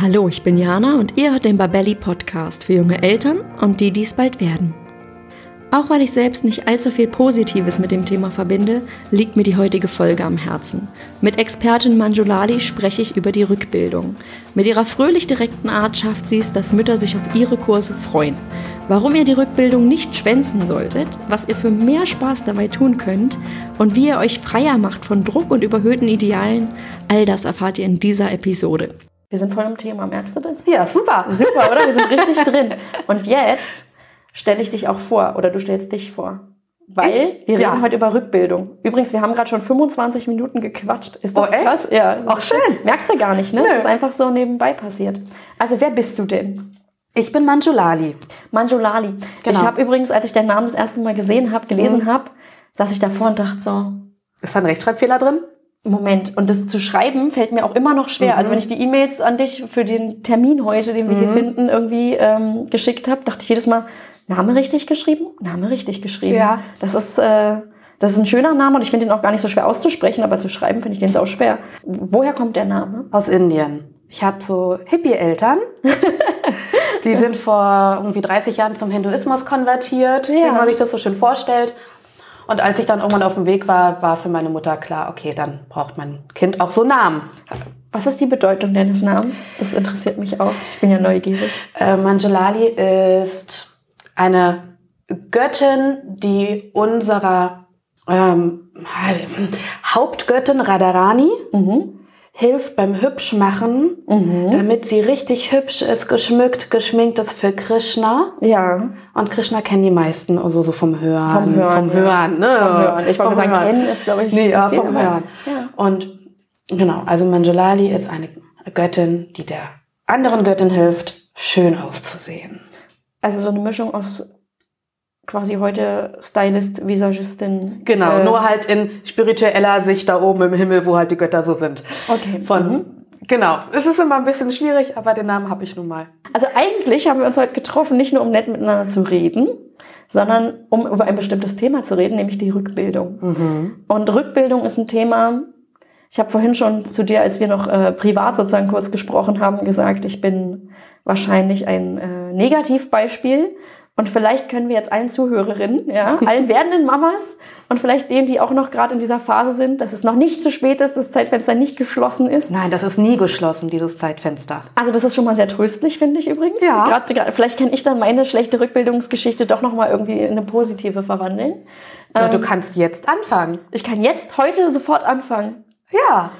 Hallo, ich bin Jana und ihr hört den Babelli Podcast für junge Eltern und die, die es bald werden. Auch weil ich selbst nicht allzu viel Positives mit dem Thema verbinde, liegt mir die heutige Folge am Herzen. Mit Expertin Manjulali spreche ich über die Rückbildung. Mit ihrer fröhlich direkten Art schafft sie es, dass Mütter sich auf ihre Kurse freuen. Warum ihr die Rückbildung nicht schwänzen solltet, was ihr für mehr Spaß dabei tun könnt und wie ihr euch freier macht von Druck und überhöhten Idealen, all das erfahrt ihr in dieser Episode. Wir sind voll im Thema, merkst du das? Ja, super. Super, oder? Wir sind richtig drin. Und jetzt stelle ich dich auch vor oder du stellst dich vor. Weil ich? wir reden ja. heute über Rückbildung. Übrigens, wir haben gerade schon 25 Minuten gequatscht. Ist das oh, echt? krass? Ja. Auch schön. Merkst du gar nicht, ne? Es ist einfach so nebenbei passiert. Also, wer bist du denn? Ich bin Manjulali. Manjulali. Genau. Ich habe übrigens, als ich deinen Namen das erste Mal gesehen habe, gelesen mhm. habe, saß ich davor und dachte so. Ist da ein Rechtschreibfehler drin? Moment. Und das zu schreiben fällt mir auch immer noch schwer. Mhm. Also wenn ich die E-Mails an dich für den Termin heute, den wir mhm. hier finden, irgendwie ähm, geschickt habe, dachte ich jedes Mal, Name richtig geschrieben? Name richtig geschrieben. Ja. Das ist, äh, das ist ein schöner Name und ich finde ihn auch gar nicht so schwer auszusprechen, aber zu schreiben finde ich den auch schwer. Woher kommt der Name? Aus Indien. Ich habe so Hippie-Eltern. die sind vor irgendwie 30 Jahren zum Hinduismus konvertiert, ja. wie man sich das so schön vorstellt. Und als ich dann irgendwann auf dem Weg war, war für meine Mutter klar, okay, dann braucht mein Kind auch so Namen. Was ist die Bedeutung deines Namens? Das interessiert mich auch. Ich bin ja neugierig. Äh, Manjalali ist eine Göttin, die unserer ähm, Hauptgöttin Radharani mhm hilft beim Hübschmachen, mhm. damit sie richtig hübsch ist, geschmückt, geschminkt ist für Krishna. Ja. Und Krishna kennen die meisten, also so vom Hören. Vom Hören. Vom Hören, ne? Vom Hören. Ich wollte sagen, kennen ist, glaube ich, nee, ja, vom Hören. Ja. Und genau, also Manjalali ist eine Göttin, die der anderen Göttin hilft, schön auszusehen. Also so eine Mischung aus quasi heute Stylist, Visagistin. Genau, äh, nur halt in spiritueller Sicht da oben im Himmel, wo halt die Götter so sind. Okay. Von, mhm. Genau, es ist immer ein bisschen schwierig, aber den Namen habe ich nun mal. Also eigentlich haben wir uns heute getroffen, nicht nur um nett miteinander zu reden, sondern um über ein bestimmtes Thema zu reden, nämlich die Rückbildung. Mhm. Und Rückbildung ist ein Thema, ich habe vorhin schon zu dir, als wir noch äh, privat sozusagen kurz gesprochen haben, gesagt, ich bin wahrscheinlich ein äh, Negativbeispiel und vielleicht können wir jetzt allen Zuhörerinnen, ja, allen werdenden Mamas und vielleicht denen, die auch noch gerade in dieser Phase sind, dass es noch nicht zu spät ist, das Zeitfenster nicht geschlossen ist. Nein, das ist nie geschlossen, dieses Zeitfenster. Also das ist schon mal sehr tröstlich, finde ich übrigens. Ja. Gerade, vielleicht kann ich dann meine schlechte Rückbildungsgeschichte doch noch mal irgendwie in eine positive verwandeln. Ja, ähm, du kannst jetzt anfangen. Ich kann jetzt heute sofort anfangen. Ja.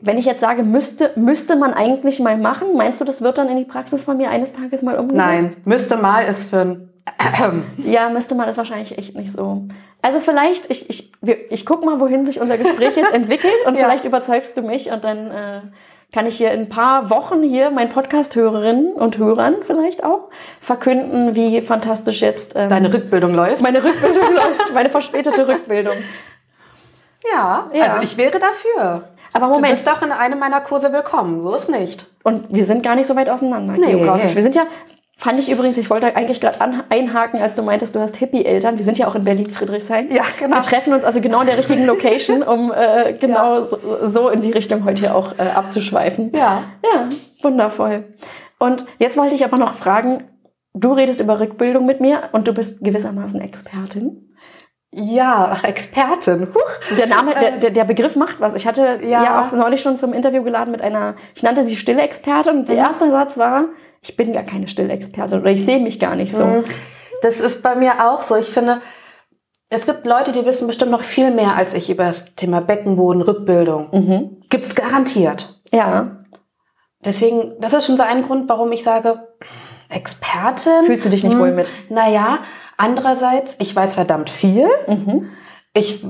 Wenn ich jetzt sage, müsste, müsste man eigentlich mal machen, meinst du, das wird dann in die Praxis von mir eines Tages mal umgesetzt? Nein, müsste mal ist für ein ja, müsste man ist wahrscheinlich echt nicht so. Also vielleicht, ich, ich, ich guck mal, wohin sich unser Gespräch jetzt entwickelt und ja. vielleicht überzeugst du mich und dann äh, kann ich hier in ein paar Wochen hier meinen Podcast-Hörerinnen und Hörern vielleicht auch verkünden, wie fantastisch jetzt ähm, deine Rückbildung läuft. Meine Rückbildung läuft, meine verspätete Rückbildung. Ja, ja, also ich wäre dafür. Aber Moment. Du bist doch in einem meiner Kurse willkommen, so ist nicht. Und wir sind gar nicht so weit auseinander nee, geografisch. Wir sind ja, fand ich übrigens, ich wollte eigentlich gerade einhaken, als du meintest, du hast Hippie-Eltern. Wir sind ja auch in Berlin-Friedrichshain. Ja, genau. Wir treffen uns also genau in der richtigen Location, um äh, genau ja. so, so, in die Richtung heute hier auch äh, abzuschweifen. Ja. Ja, wundervoll. Und jetzt wollte ich aber noch fragen, du redest über Rückbildung mit mir und du bist gewissermaßen Expertin. Ja, Expertin. Huch. Der Name, der, der, der Begriff macht was. Ich hatte ja. ja. auch neulich schon zum Interview geladen mit einer, ich nannte sie stille Expertin und der mhm. erste Satz war, ich bin gar keine stille Expertin oder ich sehe mich gar nicht so. Mhm. Das ist bei mir auch so. Ich finde, es gibt Leute, die wissen bestimmt noch viel mehr als ich über das Thema Beckenboden, Rückbildung. Mhm. Gibt es garantiert. Ja. Deswegen, das ist schon so ein Grund, warum ich sage, Expertin. Fühlst du dich nicht wohl mit? Naja, Andererseits, ich weiß verdammt viel. Mhm. Ich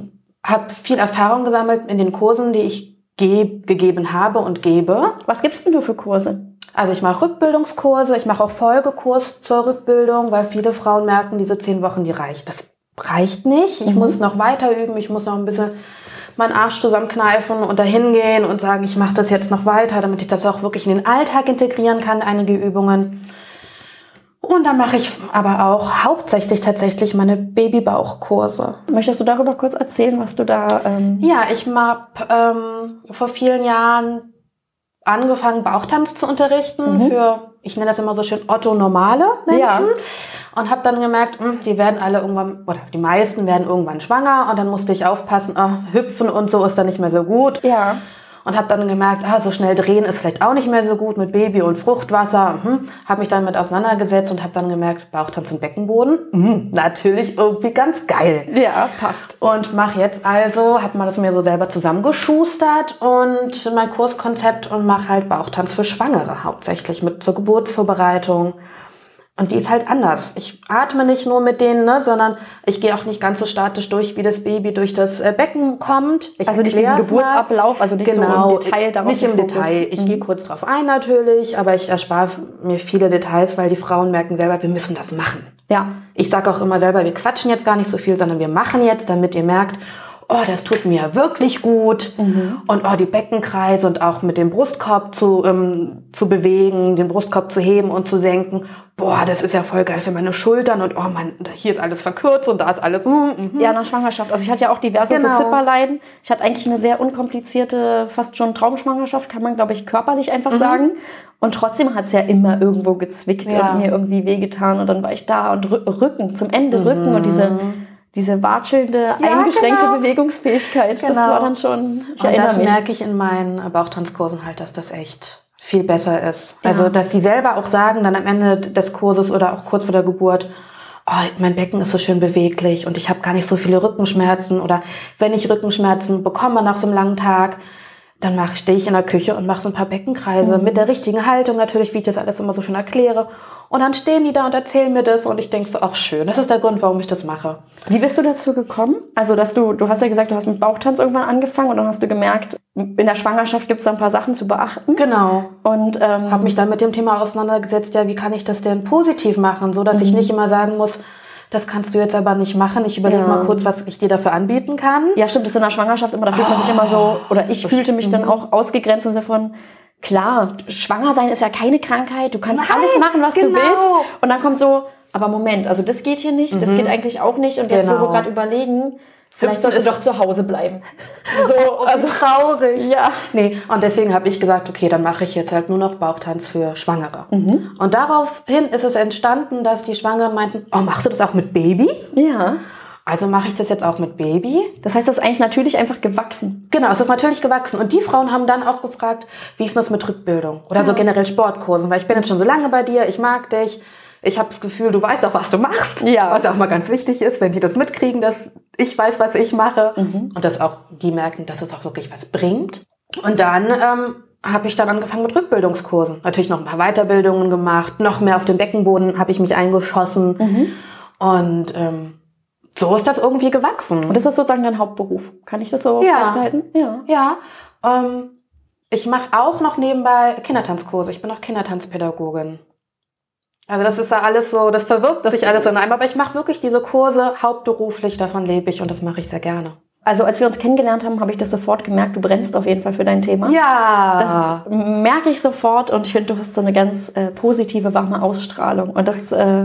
habe viel Erfahrung gesammelt in den Kursen, die ich ge gegeben habe und gebe. Was gibst denn du für Kurse? Also ich mache Rückbildungskurse, ich mache auch Folgekurs zur Rückbildung, weil viele Frauen merken, diese zehn Wochen, die reicht. Das reicht nicht. Ich mhm. muss noch weiter üben, ich muss noch ein bisschen meinen Arsch zusammenkneifen und dahin gehen und sagen, ich mache das jetzt noch weiter, damit ich das auch wirklich in den Alltag integrieren kann, einige Übungen. Und da mache ich aber auch hauptsächlich tatsächlich meine Babybauchkurse. Möchtest du darüber kurz erzählen, was du da... Ähm ja, ich habe ähm, vor vielen Jahren angefangen, Bauchtanz zu unterrichten mhm. für, ich nenne das immer so schön, Otto-normale Menschen. Ja. Und habe dann gemerkt, mh, hm, die werden alle irgendwann, oder die meisten werden irgendwann schwanger. Und dann musste ich aufpassen, oh, hüpfen und so ist dann nicht mehr so gut. Ja und habe dann gemerkt, ah, so schnell drehen ist vielleicht auch nicht mehr so gut mit Baby und Fruchtwasser. Hm. Habe mich dann mit auseinandergesetzt und habe dann gemerkt, Bauchtanz und Beckenboden, hm, natürlich irgendwie ganz geil. Ja, passt. Und mache jetzt also, habe mal das mir so selber zusammengeschustert und mein Kurskonzept und mache halt Bauchtanz für Schwangere hauptsächlich mit zur Geburtsvorbereitung und die ist halt anders. Ich atme nicht nur mit denen, ne, sondern ich gehe auch nicht ganz so statisch durch, wie das Baby durch das äh, Becken kommt. Ich also nicht diesen Geburtsablauf, also nicht genau, so im Detail darauf. Nicht im Detail. Ich mhm. gehe kurz drauf ein natürlich, aber ich erspare mir viele Details, weil die Frauen merken selber, wir müssen das machen. Ja. Ich sage auch immer selber, wir quatschen jetzt gar nicht so viel, sondern wir machen jetzt, damit ihr merkt, oh, das tut mir wirklich gut. Mhm. Und oh, die Beckenkreise und auch mit dem Brustkorb zu, ähm, zu bewegen, den Brustkorb zu heben und zu senken. Boah, das ist ja voll geil für meine Schultern und oh man, hier ist alles verkürzt und da ist alles. Mm, mm. Ja, nach Schwangerschaft. Also ich hatte ja auch diverse genau. so Zipperleiden. Ich hatte eigentlich eine sehr unkomplizierte, fast schon Traumschwangerschaft, kann man glaube ich körperlich einfach mhm. sagen. Und trotzdem hat es ja immer irgendwo gezwickt ja. und mir irgendwie wehgetan und dann war ich da und Rücken, zum Ende mhm. Rücken und diese diese watschelnde, ja, eingeschränkte genau. Bewegungsfähigkeit. Genau. Das war dann schon, ich und erinnere das mich. merke ich in meinen Bauchtanzkursen halt, dass das echt viel besser ist. Ja. Also, dass sie selber auch sagen, dann am Ende des Kurses oder auch kurz vor der Geburt, oh, mein Becken ist so schön beweglich und ich habe gar nicht so viele Rückenschmerzen oder wenn ich Rückenschmerzen bekomme nach so einem langen Tag, dann stehe ich in der Küche und mache so ein paar Beckenkreise mhm. mit der richtigen Haltung natürlich, wie ich das alles immer so schön erkläre. Und dann stehen die da und erzählen mir das und ich denke so, ach schön, das ist der Grund, warum ich das mache. Wie bist du dazu gekommen? Also, dass du, du hast ja gesagt, du hast mit Bauchtanz irgendwann angefangen und dann hast du gemerkt, in der Schwangerschaft gibt es ein paar Sachen zu beachten. Genau. Und ähm, habe mich dann mit dem Thema auseinandergesetzt, ja, wie kann ich das denn positiv machen, so dass mhm. ich nicht immer sagen muss, das kannst du jetzt aber nicht machen. Ich überlege ja. mal kurz, was ich dir dafür anbieten kann. Ja, stimmt, das ist in der Schwangerschaft immer, da fühlt man sich immer so, oder ich fühlte mich dann mhm. auch ausgegrenzt im Sinne von, klar, schwanger sein ist ja keine Krankheit, du kannst Nein, alles machen, was genau. du willst. Und dann kommt so, aber Moment, also das geht hier nicht, das mhm. geht eigentlich auch nicht. Und jetzt, genau. wo wir gerade überlegen, Vielleicht sollst du doch zu Hause bleiben. So, oh, also traurig. Ja. Nee, und deswegen habe ich gesagt, okay, dann mache ich jetzt halt nur noch Bauchtanz für Schwangere. Mhm. Und daraufhin ist es entstanden, dass die Schwangeren meinten, oh, machst du das auch mit Baby? Ja. Also mache ich das jetzt auch mit Baby. Das heißt, das ist eigentlich natürlich einfach gewachsen. Genau, es ist natürlich gewachsen. Und die Frauen haben dann auch gefragt, wie ist das mit Rückbildung? Oder ja. so generell Sportkursen, weil ich bin jetzt schon so lange bei dir, ich mag dich ich habe das Gefühl, du weißt auch, was du machst. Ja. Was auch mal ganz wichtig ist, wenn die das mitkriegen, dass ich weiß, was ich mache. Mhm. Und dass auch die merken, dass es auch wirklich was bringt. Und dann ähm, habe ich dann angefangen mit Rückbildungskursen. Natürlich noch ein paar Weiterbildungen gemacht, noch mehr auf dem Beckenboden habe ich mich eingeschossen. Mhm. Und ähm, so ist das irgendwie gewachsen. Und das ist sozusagen dein Hauptberuf. Kann ich das so ja. festhalten? Ja. Ja. Ähm, ich mache auch noch nebenbei Kindertanzkurse. Ich bin auch Kindertanzpädagogin. Also das ist ja alles so, das verwirkt das sich alles in einem, aber ich mache wirklich diese Kurse hauptberuflich, davon lebe ich und das mache ich sehr gerne. Also als wir uns kennengelernt haben, habe ich das sofort gemerkt, du brennst auf jeden Fall für dein Thema. Ja. Das merke ich sofort und ich finde, du hast so eine ganz äh, positive, warme Ausstrahlung. Und das, äh,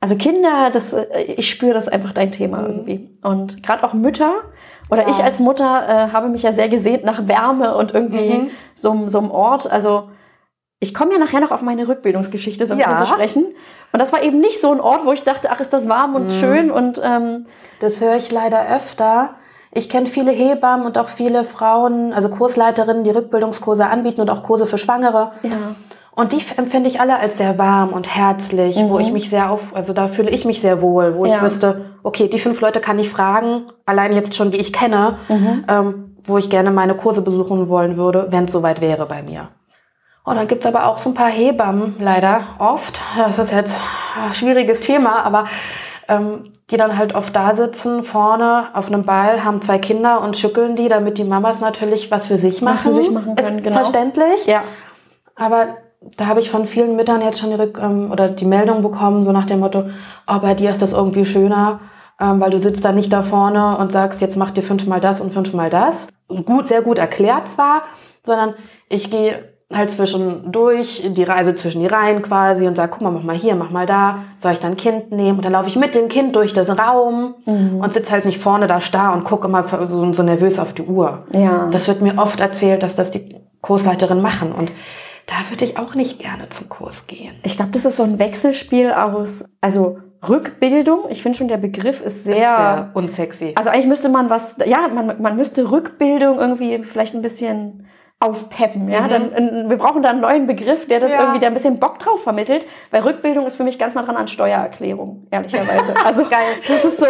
also Kinder, das, äh, ich spüre das einfach dein Thema mhm. irgendwie. Und gerade auch Mütter oder ja. ich als Mutter äh, habe mich ja sehr gesehnt nach Wärme und irgendwie mhm. so, so einem Ort. Also ich komme ja nachher noch auf meine Rückbildungsgeschichte so ein ja. bisschen zu sprechen. Und das war eben nicht so ein Ort, wo ich dachte, ach, ist das warm und mhm. schön und ähm, das höre ich leider öfter. Ich kenne viele Hebammen und auch viele Frauen, also Kursleiterinnen, die Rückbildungskurse anbieten und auch Kurse für Schwangere. Ja. Und die empfinde ich alle als sehr warm und herzlich, mhm. wo ich mich sehr auf, also da fühle ich mich sehr wohl, wo ja. ich wüsste, okay, die fünf Leute kann ich fragen, allein jetzt schon, die ich kenne, mhm. ähm, wo ich gerne meine Kurse besuchen wollen würde, wenn es soweit wäre bei mir. Und dann gibt's aber auch so ein paar Hebammen, leider oft. Das ist jetzt ein schwieriges Thema, aber ähm, die dann halt oft da sitzen, vorne auf einem Ball, haben zwei Kinder und schütteln die, damit die Mamas natürlich was für sich machen. Was für sich machen können, ist genau. Verständlich. Ja. Aber da habe ich von vielen Müttern jetzt schon die Rück ähm, oder die Meldung bekommen, so nach dem Motto, oh, bei dir ist das irgendwie schöner, ähm, weil du sitzt da nicht da vorne und sagst, jetzt mach dir fünfmal das und fünfmal das. Gut, sehr gut erklärt zwar, sondern ich gehe halt zwischendurch die Reise zwischen die Reihen quasi und sage, guck mal, mach mal hier, mach mal da, soll ich dann Kind nehmen? Und dann laufe ich mit dem Kind durch den Raum mhm. und sitze halt nicht vorne da starr und gucke immer so, so nervös auf die Uhr. Ja. Das wird mir oft erzählt, dass das die Kursleiterin machen. Und da würde ich auch nicht gerne zum Kurs gehen. Ich glaube, das ist so ein Wechselspiel aus, also Rückbildung. Ich finde schon, der Begriff ist sehr, Ist sehr unsexy. Also eigentlich müsste man was, ja, man, man müsste Rückbildung irgendwie vielleicht ein bisschen aufpeppen. Ja? Dann, äh, wir brauchen da einen neuen Begriff, der das Mhm. Ja. irgendwie, der ein bisschen Bock drauf vermittelt, weil Rückbildung ist für mich ganz nah dran an Steuererklärung, ehrlicherweise. Also Geil. das ist so,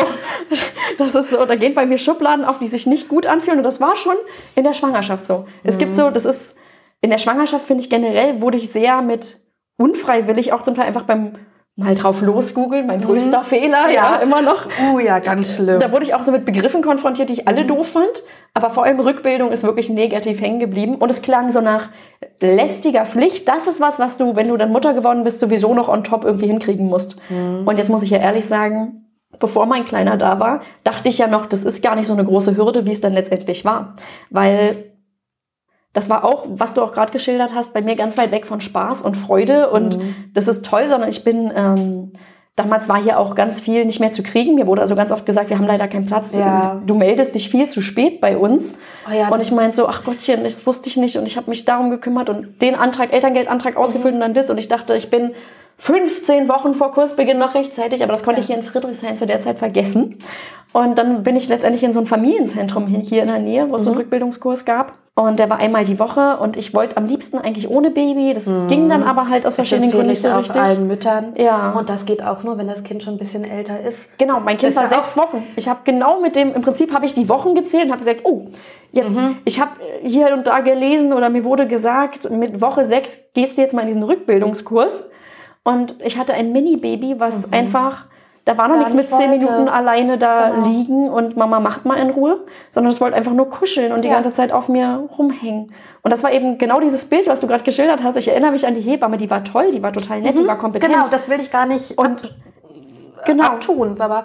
das ist so, da gehen bei mir Schubladen auf, die sich nicht gut anfühlen und das war schon in der Schwangerschaft so. Es Mhm. gibt so, das ist, in der Schwangerschaft finde ich generell, wurde ich sehr mit unfreiwillig auch zum Teil einfach beim mal drauf losgoogeln, mein größter Fehler, ja, Mhm. Ja. immer noch. Uh, ja, ganz schlimm. Da wurde ich auch so mit Begriffen konfrontiert, die ich Mhm. alle doof fand. Aber vor allem Rückbildung ist wirklich negativ hängen geblieben. Und es klang so nach lästiger Pflicht. Das ist was, was du, wenn du dann Mutter geworden bist, sowieso noch on top irgendwie hinkriegen musst. Mhm. Und jetzt muss ich ja ehrlich sagen, bevor mein Kleiner da war, dachte ich ja noch, das ist gar nicht so eine große Hürde, wie es dann letztendlich war. Weil das war auch, was du auch gerade geschildert hast, bei mir ganz weit weg von Spaß und Freude. Und Mhm. das ist toll, sondern ich bin, ähm, damals war hier auch ganz viel nicht mehr zu kriegen. Mir wurde also ganz oft gesagt, wir haben leider keinen Platz. Ja. Du meldest dich viel zu spät bei uns. Oh ja, und ich meinte so, ach Gottchen, das wusste ich nicht. Und ich habe mich darum gekümmert und den Antrag, Elterngeldantrag Mhm. ausgefüllt und dann das. Und ich dachte, ich bin 15 Wochen vor Kursbeginn noch rechtzeitig, aber das konnte ich hier in Friedrichshain zu der Zeit vergessen. Und dann bin ich letztendlich in so ein Familienzentrum hier in der Nähe, wo es so Mhm. einen Rückbildungskurs gab. Und der war einmal die Woche und ich wollte am liebsten eigentlich ohne Baby. Das ging dann aber halt aus verschiedenen Gründen nicht so auch richtig. allen Müttern. Ja. Und das geht auch nur, wenn das Kind schon ein bisschen älter ist. Genau, mein Kind Ist war sechs Wochen. Ich habe genau mit dem, im Prinzip habe ich die Wochen gezählt und habe gesagt, oh, jetzt, Mhm. ich habe hier und da gelesen oder mir wurde gesagt, mit Woche sechs gehst du jetzt mal in diesen Rückbildungskurs. Und ich hatte ein Mini-Baby, was einfach, da war noch nichts mit nicht zehn wollte. Minuten alleine da Genau. liegen und Mama macht mal in Ruhe, sondern es wollte einfach nur kuscheln und die Ja. ganze Zeit auf mir rumhängen. Und das war eben genau dieses Bild, was du gerade geschildert hast. Ich erinnere mich an die Hebamme, die war toll, die war total nett, die war kompetent. Genau, das will ich gar nicht und ab, genau. abtun. Aber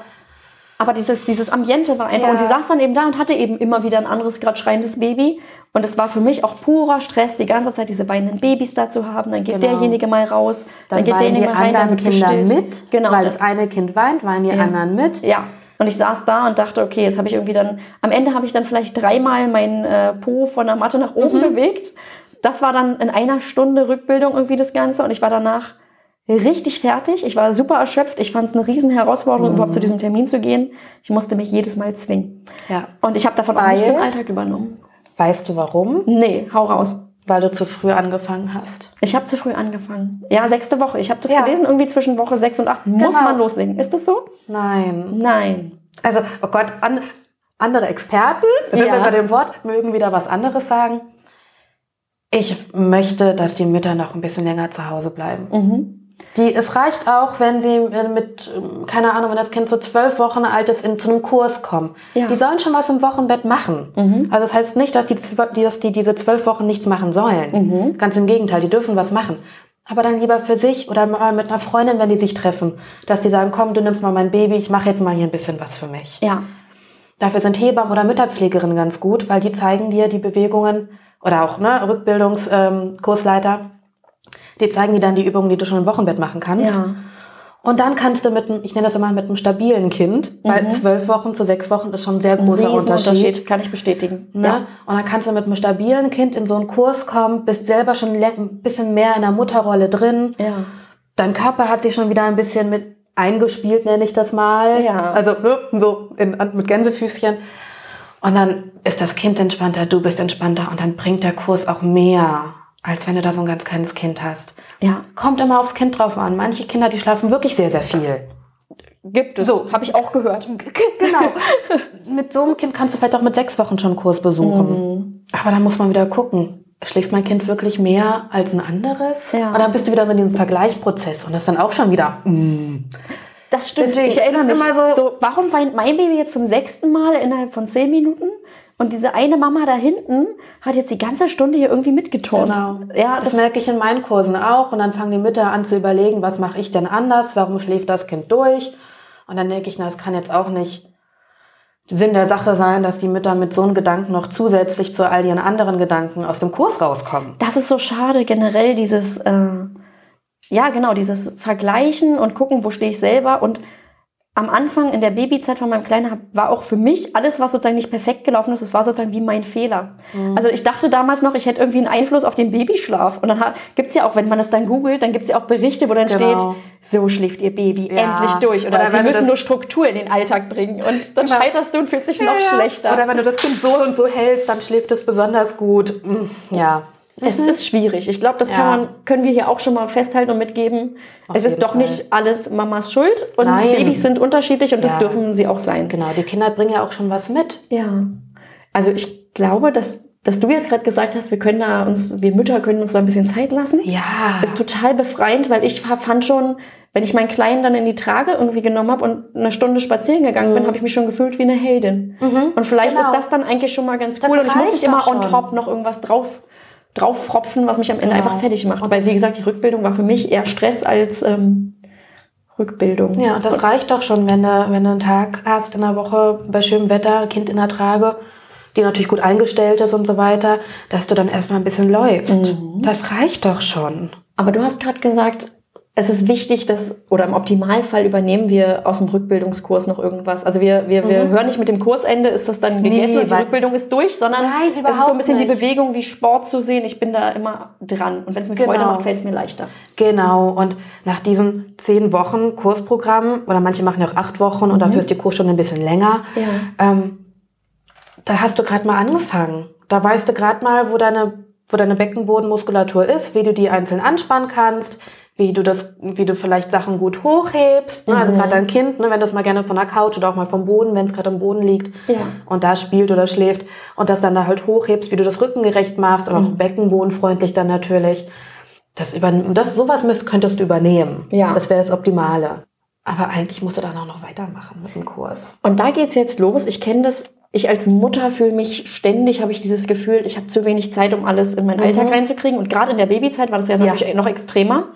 Aber dieses, dieses Ambiente war einfach. Ja. Und sie saß dann eben da und hatte eben immer wieder ein anderes, gerade schreiendes Baby. Und es war für mich auch purer Stress, die ganze Zeit diese weinenden Babys da zu haben. Dann geht Genau. derjenige mal raus, dann, dann geht derjenige mal rein, dann anderen wird Kinder gestillt. mit. Genau. Weil das eine Kind weint, weinen die Ja. anderen mit. ja. Und ich saß da und dachte, okay, jetzt habe ich irgendwie dann, am Ende habe ich dann vielleicht dreimal meinen äh, Po von der Matte nach Mhm. oben bewegt. Das war dann in einer Stunde Rückbildung irgendwie das Ganze. Und ich war danach richtig fertig. Ich war super erschöpft. Ich fand es eine riesen Herausforderung, Mhm. überhaupt zu diesem Termin zu gehen. Ich musste mich jedes Mal zwingen. Ja. Und ich habe davon auch Weil? nichts im Alltag übernommen. Weißt du warum? Nee, hau raus. Weil du zu früh angefangen hast. Ich habe zu früh angefangen. Ja, sechste Woche. Ich habe das Ja. gelesen, irgendwie zwischen Woche sechs und acht muss Genau. man loslegen. Ist das so? Nein. Nein. Also, oh Gott, an, andere Experten, sind Ja. wir bei dem Wort, mögen wieder was anderes sagen. Ich möchte, dass die Mütter noch ein bisschen länger zu Hause bleiben. Mhm. Die, es reicht auch, wenn sie mit, keine Ahnung, wenn das Kind so zwölf Wochen alt ist, in, zu einem Kurs kommen. Ja. Die sollen schon was im Wochenbett machen. Mhm. Also das heißt nicht, dass die, dass die diese zwölf Wochen nichts machen sollen. Mhm. Ganz im Gegenteil, die dürfen was machen. Aber dann lieber für sich oder mal mit einer Freundin, wenn die sich treffen, dass die sagen, komm, du nimmst mal mein Baby, ich mache jetzt mal hier ein bisschen was für mich. Ja. Dafür sind Hebammen oder Mütterpflegerinnen ganz gut, weil die zeigen dir die Bewegungen oder auch ne, Rückbildungskursleiter, ähm, die zeigen dir dann die Übungen, die du schon im Wochenbett machen kannst. Ja. Und dann kannst du mit einem, ich nenne das immer mit einem stabilen Kind, weil zwölf Wochen zu sechs Wochen ist schon ein sehr Ein großer Unterschied. Riesenunterschied, kann ich bestätigen. Ne? Ja. Und dann kannst du mit einem stabilen Kind in so einen Kurs kommen, bist selber schon ein bisschen mehr in der Mutterrolle drin. Ja. Dein Körper hat sich schon wieder ein bisschen mit eingespielt, nenne ich das mal. Ja. Also ne, so in, mit Gänsefüßchen. Und dann ist das Kind entspannter, du bist entspannter und dann bringt der Kurs auch mehr, als wenn du da so ein ganz kleines Kind hast. Ja. Kommt immer aufs Kind drauf an. Manche Kinder, die schlafen wirklich sehr, sehr viel. Gibt es. So. Habe ich auch gehört. Genau. mit so einem Kind kannst du vielleicht auch mit sechs Wochen schon einen Kurs besuchen. Mhm. Aber dann muss man wieder gucken, schläft mein Kind wirklich mehr als ein anderes? Ja. Und dann bist du wieder so in diesem Vergleichprozess und das ist dann auch schon wieder. Mm. Das stimmt. Deswegen, ich erinnere mich. immer so- warum weint mein Baby jetzt zum sechsten Mal innerhalb von zehn Minuten? Und diese eine Mama da hinten hat jetzt die ganze Stunde hier irgendwie mitgeturnt. Genau. Ja, das, das, merke ich in meinen Kursen auch. Und dann fangen die Mütter an zu überlegen, was mache ich denn anders? Warum schläft das Kind durch? Und dann denke ich, na, es kann jetzt auch nicht Sinn der Sache sein, dass die Mütter mit so einem Gedanken noch zusätzlich zu all ihren anderen Gedanken aus dem Kurs rauskommen. das ist so schade, generell dieses, äh, ja genau, dieses Vergleichen und gucken, wo stehe ich selber. Und am Anfang in der Babyzeit von meinem Kleinen war auch für mich alles, was sozusagen nicht perfekt gelaufen ist, das war sozusagen wie mein Fehler. Mhm. Also ich dachte damals noch, ich hätte irgendwie einen Einfluss auf den Babyschlaf. Und dann gibt es ja auch, wenn man das dann googelt, dann gibt es ja auch Berichte, wo dann genau. steht, so schläft ihr Baby ja. endlich durch. Oder, oder sie müssen nur Struktur in den Alltag bringen. Und dann genau. scheiterst du und fühlst dich noch ja. schlechter. Oder wenn du das Kind so und so hältst, dann schläft es besonders gut. Hm, ja. Es mhm. ist schwierig. Ich glaube, das ja. kann man, können wir hier auch schon mal festhalten und mitgeben. Auf es ist doch Fall. nicht alles Mamas Schuld und Nein. Babys sind unterschiedlich und ja. das dürfen sie auch sein. Genau, die Kinder bringen ja auch schon was mit. Ja. Also ich glaube, dass, dass du jetzt gerade gesagt hast, wir können da uns, wir Mütter können uns da ein bisschen Zeit lassen. Ja. Ist total befreiend, weil ich fand schon, wenn ich meinen Kleinen dann in die Trage irgendwie genommen habe und eine Stunde spazieren gegangen mhm. bin, habe ich mich schon gefühlt wie eine Heldin. Mhm. Und vielleicht genau. ist das dann eigentlich schon mal ganz cool. und ich muss nicht immer on top noch irgendwas drauf drauffropfen, was mich am Ende genau. einfach fertig macht. Weil, wie gesagt, die Rückbildung war für mich eher Stress als ähm, Rückbildung. Ja, und das reicht doch schon, wenn du, wenn du einen Tag hast in der Woche bei schönem Wetter, Kind in der Trage, die natürlich gut eingestellt ist und so weiter, dass du dann erstmal ein bisschen läufst. Mhm. Das reicht doch schon. Aber du hast gerade gesagt, es ist wichtig, dass, oder im Optimalfall übernehmen wir aus dem Rückbildungskurs noch irgendwas. Also wir, wir, wir mhm. hören nicht mit dem Kursende, ist das dann gegessen nee, und die Rückbildung ist durch, sondern Nein, es ist so ein bisschen nicht. die Bewegung wie Sport zu sehen. Ich bin da immer dran. Und wenn es mir genau. Freude macht, fällt es mir leichter. Genau. Und nach diesen zehn Wochen Kursprogramm, oder manche machen ja auch acht Wochen mhm. und dafür ist die Kursstunde ein bisschen länger, ja. ähm, da hast du gerade mal angefangen. Da weißt du gerade mal, wo deine, wo deine Beckenbodenmuskulatur ist, wie du die einzeln anspannen kannst, wie du das, wie du vielleicht Sachen gut hochhebst. Ne? Also mhm. Gerade dein Kind, ne, wenn das mal gerne von der Couch oder auch mal vom Boden, wenn es gerade am Boden liegt ja. und da spielt oder schläft und das dann da halt hochhebst, wie du das rückengerecht machst und mhm. auch beckenbodenfreundlich dann natürlich. Das über, das sowas könntest du übernehmen. Ja. Das wäre das Optimale. Aber eigentlich musst du dann auch noch weitermachen mit dem Kurs. Und da geht's jetzt los. Ich kenne das ich als Mutter fühle mich ständig, habe ich dieses Gefühl, ich habe zu wenig Zeit, um alles in meinen mhm. Alltag reinzukriegen. Und gerade in der Babyzeit war das ja natürlich ja. noch extremer.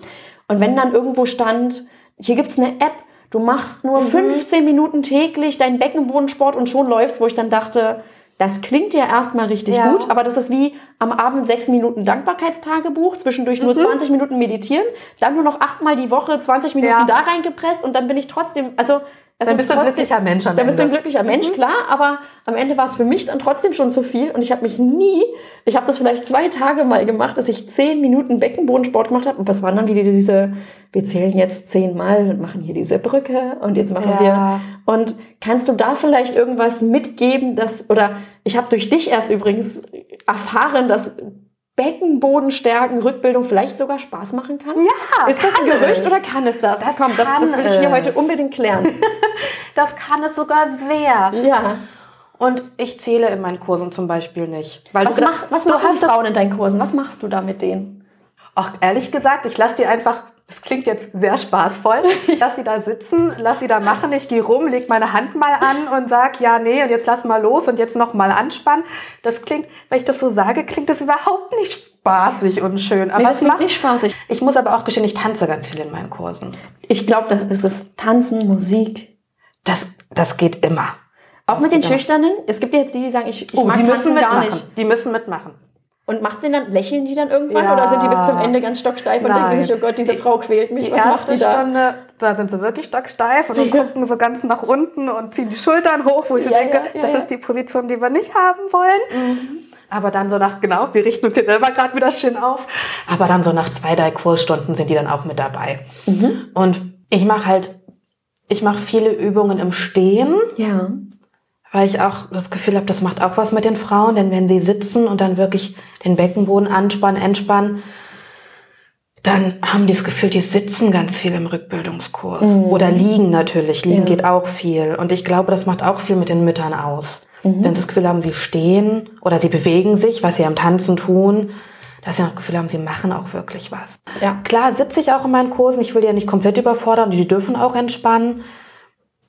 Und wenn dann irgendwo stand, hier gibt's eine App, du machst nur mhm. 15 Minuten täglich deinen Beckenbodensport und schon läuft's, wo ich dann dachte, das klingt ja erstmal richtig ja. gut, aber das ist wie am Abend sechs Minuten Dankbarkeitstagebuch, zwischendurch nur mhm. 20 Minuten meditieren, dann nur noch achtmal die Woche 20 Minuten ja. da reingepresst und dann bin ich trotzdem, also dann bist du ein glücklicher Mensch am Ende. Dann bist du ein glücklicher Mensch, mhm. klar, aber am Ende war es für mich dann trotzdem schon zu viel und ich habe mich nie, ich habe das vielleicht zwei Tage mal gemacht, dass ich zehn Minuten Beckenbodensport gemacht habe und was waren dann wieder diese, wir zählen jetzt zehnmal und machen hier diese Brücke und jetzt machen ja. wir und kannst du da vielleicht irgendwas mitgeben, dass, oder ich habe durch dich erst übrigens erfahren, dass Beckenboden stärken, Rückbildung vielleicht sogar Spaß machen kann? Ja. Ist das ein Gerücht es. oder kann es das? Das, Komm, das, das will ich hier heute unbedingt klären. das kann es sogar sehr. Ja. Und ich zähle in meinen Kursen zum Beispiel nicht. Weil was du, mach, was du machen Frauen in deinen Kursen? Was machst du da mit denen? Ach, ehrlich gesagt, ich lasse die einfach das klingt jetzt sehr spaßvoll. Lass sie da sitzen, lass sie da machen. Ich gehe rum, leg meine Hand mal an und sag, ja, nee, und jetzt lass mal los und jetzt noch mal anspannen. Das klingt, wenn ich das so sage, klingt das überhaupt nicht spaßig und schön. Aber nee, es macht nicht spaßig. Ich muss aber auch gestehen, ich tanze ganz viel in meinen Kursen. Ich glaube, das ist es. Tanzen, Musik. Das, das geht immer. Auch das mit den Schüchternen? Es gibt ja jetzt die, die sagen, ich, ich oh, mag die Tanzen gar nicht. Die müssen mitmachen. Und macht sie dann, lächeln die dann irgendwann ja. oder sind die bis zum Ende ganz stocksteif und Nein. denken sich, oh Gott, diese Frau quält mich, die was macht die da? Stunde, da sind sie wirklich stocksteif und ja. gucken so ganz nach unten und ziehen die Schultern hoch, wo ich ja, denke, das ist die Position, die wir nicht haben wollen. Mhm. Aber dann so nach, genau, wir richten uns hier selber gerade wieder schön auf. Aber dann so nach zwei, drei Kursstunden sind die dann auch mit dabei. Mhm. Und ich mache halt, ich mache viele Übungen im Stehen. Ja weil ich auch das Gefühl habe, das macht auch was mit den Frauen, denn wenn sie sitzen und dann wirklich den Beckenboden anspannen, entspannen, dann haben die das Gefühl, die sitzen ganz viel im Rückbildungskurs. Mhm. Oder liegen natürlich. Liegen ja. geht auch viel. Und ich glaube, das macht auch viel mit den Müttern aus. Mhm. Wenn sie das Gefühl haben, sie stehen oder sie bewegen sich, was sie am Tanzen tun, dass sie auch das Gefühl haben, sie machen auch wirklich was. Ja. Klar sitze ich auch in meinen Kursen. Ich will die ja nicht komplett überfordern. Die dürfen auch entspannen.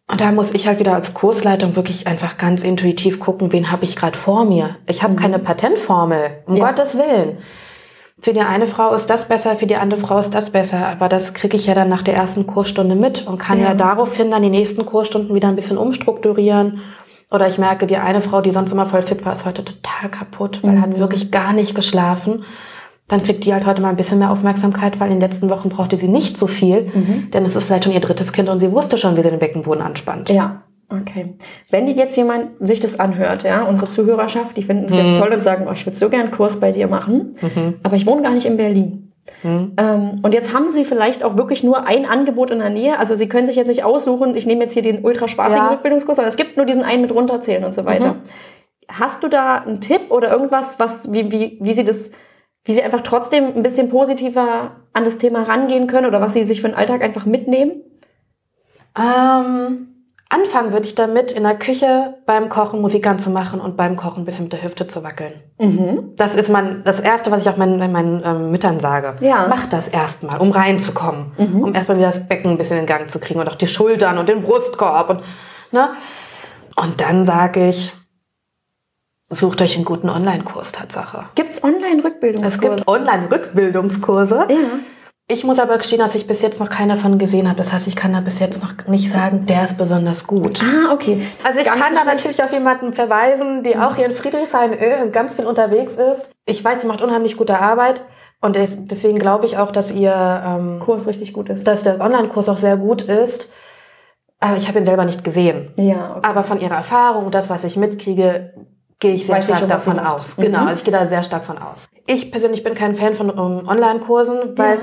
Und da muss ich halt wieder als Kursleitung wirklich einfach ganz intuitiv gucken, wen habe ich gerade vor mir. Ich habe mhm. keine Patentformel, um ja. Gottes Willen. Für die eine Frau ist das besser, für die andere Frau ist das besser. Aber das kriege ich ja dann nach der ersten Kursstunde mit und kann ja. ja daraufhin dann die nächsten Kursstunden wieder ein bisschen umstrukturieren. Oder ich merke, die eine Frau, die sonst immer voll fit war, ist heute total kaputt, weil mhm. hat wirklich gar nicht geschlafen. Dann kriegt die halt heute mal ein bisschen mehr Aufmerksamkeit, weil in den letzten Wochen brauchte sie nicht so viel, Mhm. denn es ist vielleicht schon ihr drittes Kind und sie wusste schon, wie sie den Beckenboden anspannt. Ja, okay. Wenn jetzt jemand sich das anhört, ja, unsere Zuhörerschaft, die finden es Mhm. jetzt toll und sagen, oh, ich würde so gern einen Kurs bei dir machen, aber ich wohne gar nicht in Berlin. Mhm. Ähm, und jetzt haben Sie vielleicht auch wirklich nur ein Angebot in der Nähe. Also Sie können sich jetzt nicht aussuchen, ich nehme jetzt hier den ultra spaßigen Ja. Rückbildungskurs, sondern es gibt nur diesen einen mit runterzählen und so weiter. Mhm. Hast du da einen Tipp oder irgendwas, was, wie, wie, wie Sie das, wie Sie einfach trotzdem ein bisschen positiver an das Thema rangehen können oder was Sie sich für den Alltag einfach mitnehmen? Ähm, anfangen würde ich damit, in der Küche beim Kochen Musik anzumachen und beim Kochen ein bisschen mit der Hüfte zu wackeln. Mhm. Das ist mein, das Erste, was ich auch meinen, meinen ähm, Müttern sage. Ja. Mach das erstmal, um reinzukommen. Mhm. Um erstmal wieder das Becken ein bisschen in Gang zu kriegen und auch die Schultern und den Brustkorb. Und, ne? und dann sage ich, sucht euch einen guten Online-Kurs, Tatsache. Gibt es Online-Rückbildungskurse? Es gibt Online-Rückbildungskurse. Ja. Ich muss aber gestehen, dass ich bis jetzt noch keinen davon gesehen habe. Das heißt, ich kann da bis jetzt noch nicht sagen, der ist besonders gut. Ah, okay. Also ich nicht kann da natürlich auf jemanden verweisen, die auch hier in Friedrichshain äh, ganz viel unterwegs ist. Ich weiß, sie macht unheimlich gute Arbeit und es- deswegen glaube ich auch, dass ihr, ähm, Kurs richtig gut ist. dass der Online-Kurs auch sehr gut ist. Aber ich habe ihn selber nicht gesehen. Ja, okay. Aber von ihrer Erfahrung das, was ich mitkriege, gehe ich sehr Weiß stark schon, was sie davon aus. Genau, Mhm. also ich gehe da sehr stark von aus. Ich persönlich bin kein Fan von ähm, Online-Kursen, weil Ja.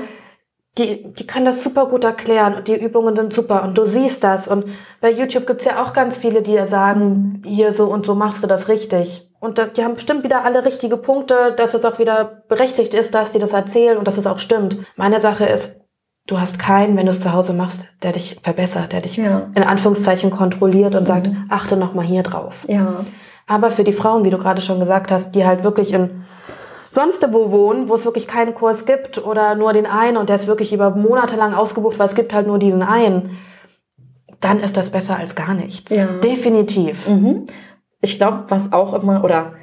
die, die können das super gut erklären und die Übungen sind super und du siehst das. Und bei YouTube gibt's ja auch ganz viele, die sagen, hier so und so machst du das richtig. Und die haben bestimmt wieder alle richtige Punkte, dass es auch wieder berechtigt ist, dass die das erzählen und dass es auch stimmt. Meine Sache ist, du hast keinen, wenn du es zu Hause machst, der dich verbessert, der dich Ja. in Anführungszeichen kontrolliert und sagt, achte noch mal hier drauf. Ja. Aber für die Frauen, wie du gerade schon gesagt hast, die halt wirklich in sonst wo wohnen, wo es wirklich keinen Kurs gibt oder nur den einen und der ist wirklich über Monate lang ausgebucht, weil es gibt halt nur diesen einen, dann ist das besser als gar nichts. Ja. Definitiv. Mhm. Ich glaube, was auch immer, oder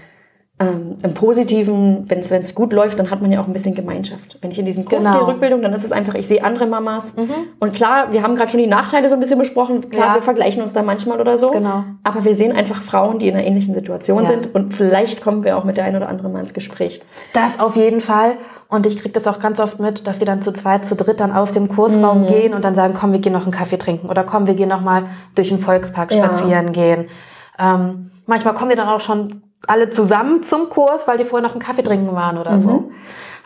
ähm, im Positiven, wenn es gut läuft, dann hat man ja auch ein bisschen Gemeinschaft. Wenn ich in diesen Kurs Genau. Mhm. gehe, Rückbildung, dann ist es einfach, ich sehe andere Mamas. Und klar, wir haben gerade schon die Nachteile so ein bisschen besprochen. Klar, Ja. wir vergleichen uns da manchmal oder so. Genau. Aber wir sehen einfach Frauen, die in einer ähnlichen Situation Ja. sind. Und vielleicht kommen wir auch mit der einen oder anderen mal ins Gespräch. Das auf jeden Fall. Und ich kriege das auch ganz oft mit, dass die dann zu zweit, zu dritt dann aus dem Kursraum Mhm. gehen und dann sagen, komm, wir gehen noch einen Kaffee trinken oder komm, wir gehen noch mal durch den Volkspark Ja. spazieren gehen. Ähm, manchmal kommen die dann auch schon alle zusammen zum Kurs, weil die vorher noch einen Kaffee trinken waren oder Mhm. so.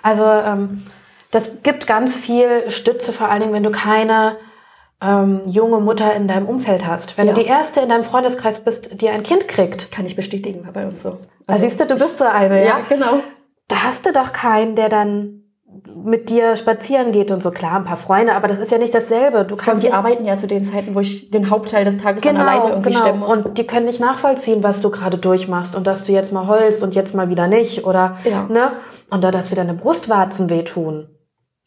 Also ähm, das gibt ganz viel Stütze, vor allen Dingen, wenn du keine ähm, junge Mutter in deinem Umfeld hast. Wenn Ja. du die erste in deinem Freundeskreis bist, die ein Kind kriegt. Kann ich bestätigen, war bei uns so. Also, siehst du, du bist so eine, ja, genau. da hast du doch keinen, der dann mit dir spazieren geht und so. Klar, ein paar Freunde, aber das ist ja nicht dasselbe. Du Und kannst die nicht- arbeiten ja zu den Zeiten, wo ich den Hauptteil des Tages dann genau, alleine irgendwie stemmen genau. muss. Und die können nicht nachvollziehen, was du gerade durchmachst und dass du jetzt mal heulst und jetzt mal wieder nicht oder Ja. ne und da dass dir deine Brustwarzen wehtun.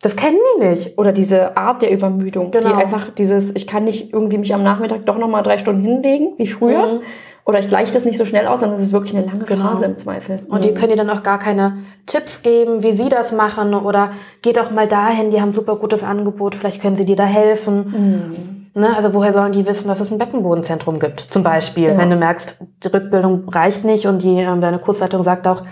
Das kennen die nicht. Oder diese Art der Übermüdung, Genau. die einfach dieses, ich kann nicht irgendwie mich am Nachmittag doch nochmal drei Stunden hinlegen, wie früher. Mhm. Oder ich gleiche das nicht so schnell aus, sondern es ist wirklich eine lange Genau. Phase im Zweifel. Und die können dir dann auch gar keine Tipps geben, wie sie das machen oder geht auch mal dahin, die haben super gutes Angebot, vielleicht können sie dir da helfen. Mhm. Ne? Also woher sollen die wissen, dass es ein Beckenbodenzentrum gibt, zum Beispiel, Ja. wenn du merkst, die Rückbildung reicht nicht und die ähm, deine Kursleitung sagt auch,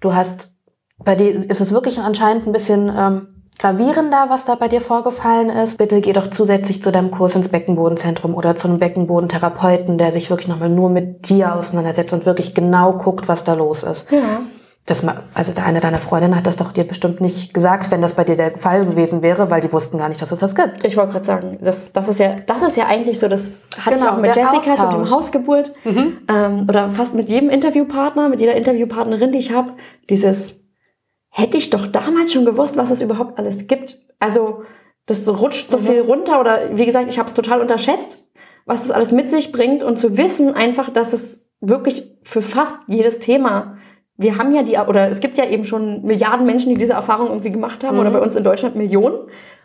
du hast, bei dir ist es wirklich anscheinend ein bisschen ähm, gravierender, was da bei dir vorgefallen ist. Bitte geh doch zusätzlich zu deinem Kurs ins Beckenbodenzentrum oder zu einem Beckenbodentherapeuten, der sich wirklich nochmal nur mit dir auseinandersetzt und wirklich genau guckt, was da los ist. Ja. Das, also eine deiner Freundinnen hat das doch dir bestimmt nicht gesagt, wenn das bei dir der Fall gewesen wäre, weil die wussten gar nicht, dass es das gibt. Ich wollte gerade sagen, das, das, ist ja, das ist ja eigentlich so, das hatte Genau, ich auch mit Jessica zu dem. Hausgeburt ähm, oder fast mit jedem Interviewpartner, mit jeder Interviewpartnerin, die ich habe, dieses, hätte ich doch damals schon gewusst, was es überhaupt alles gibt. Also das rutscht so viel runter oder wie gesagt, ich habe es total unterschätzt, was das alles mit sich bringt und zu wissen einfach, dass es wirklich für fast jedes Thema wir haben ja die, oder es gibt ja eben schon Milliarden Menschen, die diese Erfahrung irgendwie gemacht haben, oder bei uns in Deutschland Millionen.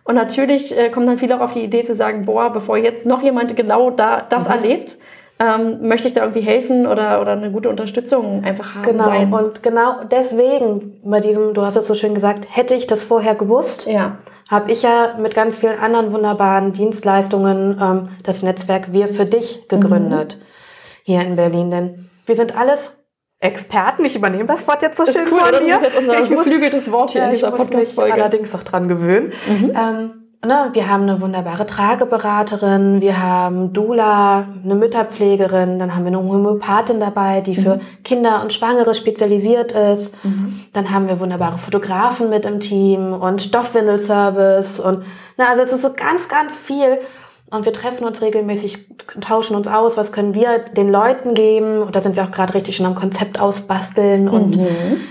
Und natürlich äh, kommen dann viele auch auf die Idee zu sagen, boah, bevor jetzt noch jemand genau da das erlebt, ähm, möchte ich da irgendwie helfen oder, oder eine gute Unterstützung einfach haben Genau. sein. Und genau deswegen, bei diesem, du hast es so schön gesagt, hätte ich das vorher gewusst, ja, habe ich ja mit ganz vielen anderen wunderbaren Dienstleistungen ähm, das Netzwerk Wir für dich gegründet hier in Berlin. Denn wir sind alles Experten. Ich übernehme das Wort jetzt so Das schön ist cool, von dir. Das ist jetzt unser Ich geflügeltes Wort hier Ja, in ich dieser muss mich Podcast-Folge. allerdings auch dran gewöhnen. Mhm. Ähm, ne, wir haben eine wunderbare Trageberaterin, wir haben Dula, eine Mütterpflegerin, dann haben wir eine Homöopathin dabei, die für Kinder und Schwangere spezialisiert ist. Dann haben wir wunderbare Fotografen mit im Team und Stoffwindelservice und na, also es ist so ganz, ganz viel. Und wir treffen uns regelmäßig, tauschen uns aus, was können wir den Leuten geben. Und da sind wir auch gerade richtig schon am Konzept ausbasteln und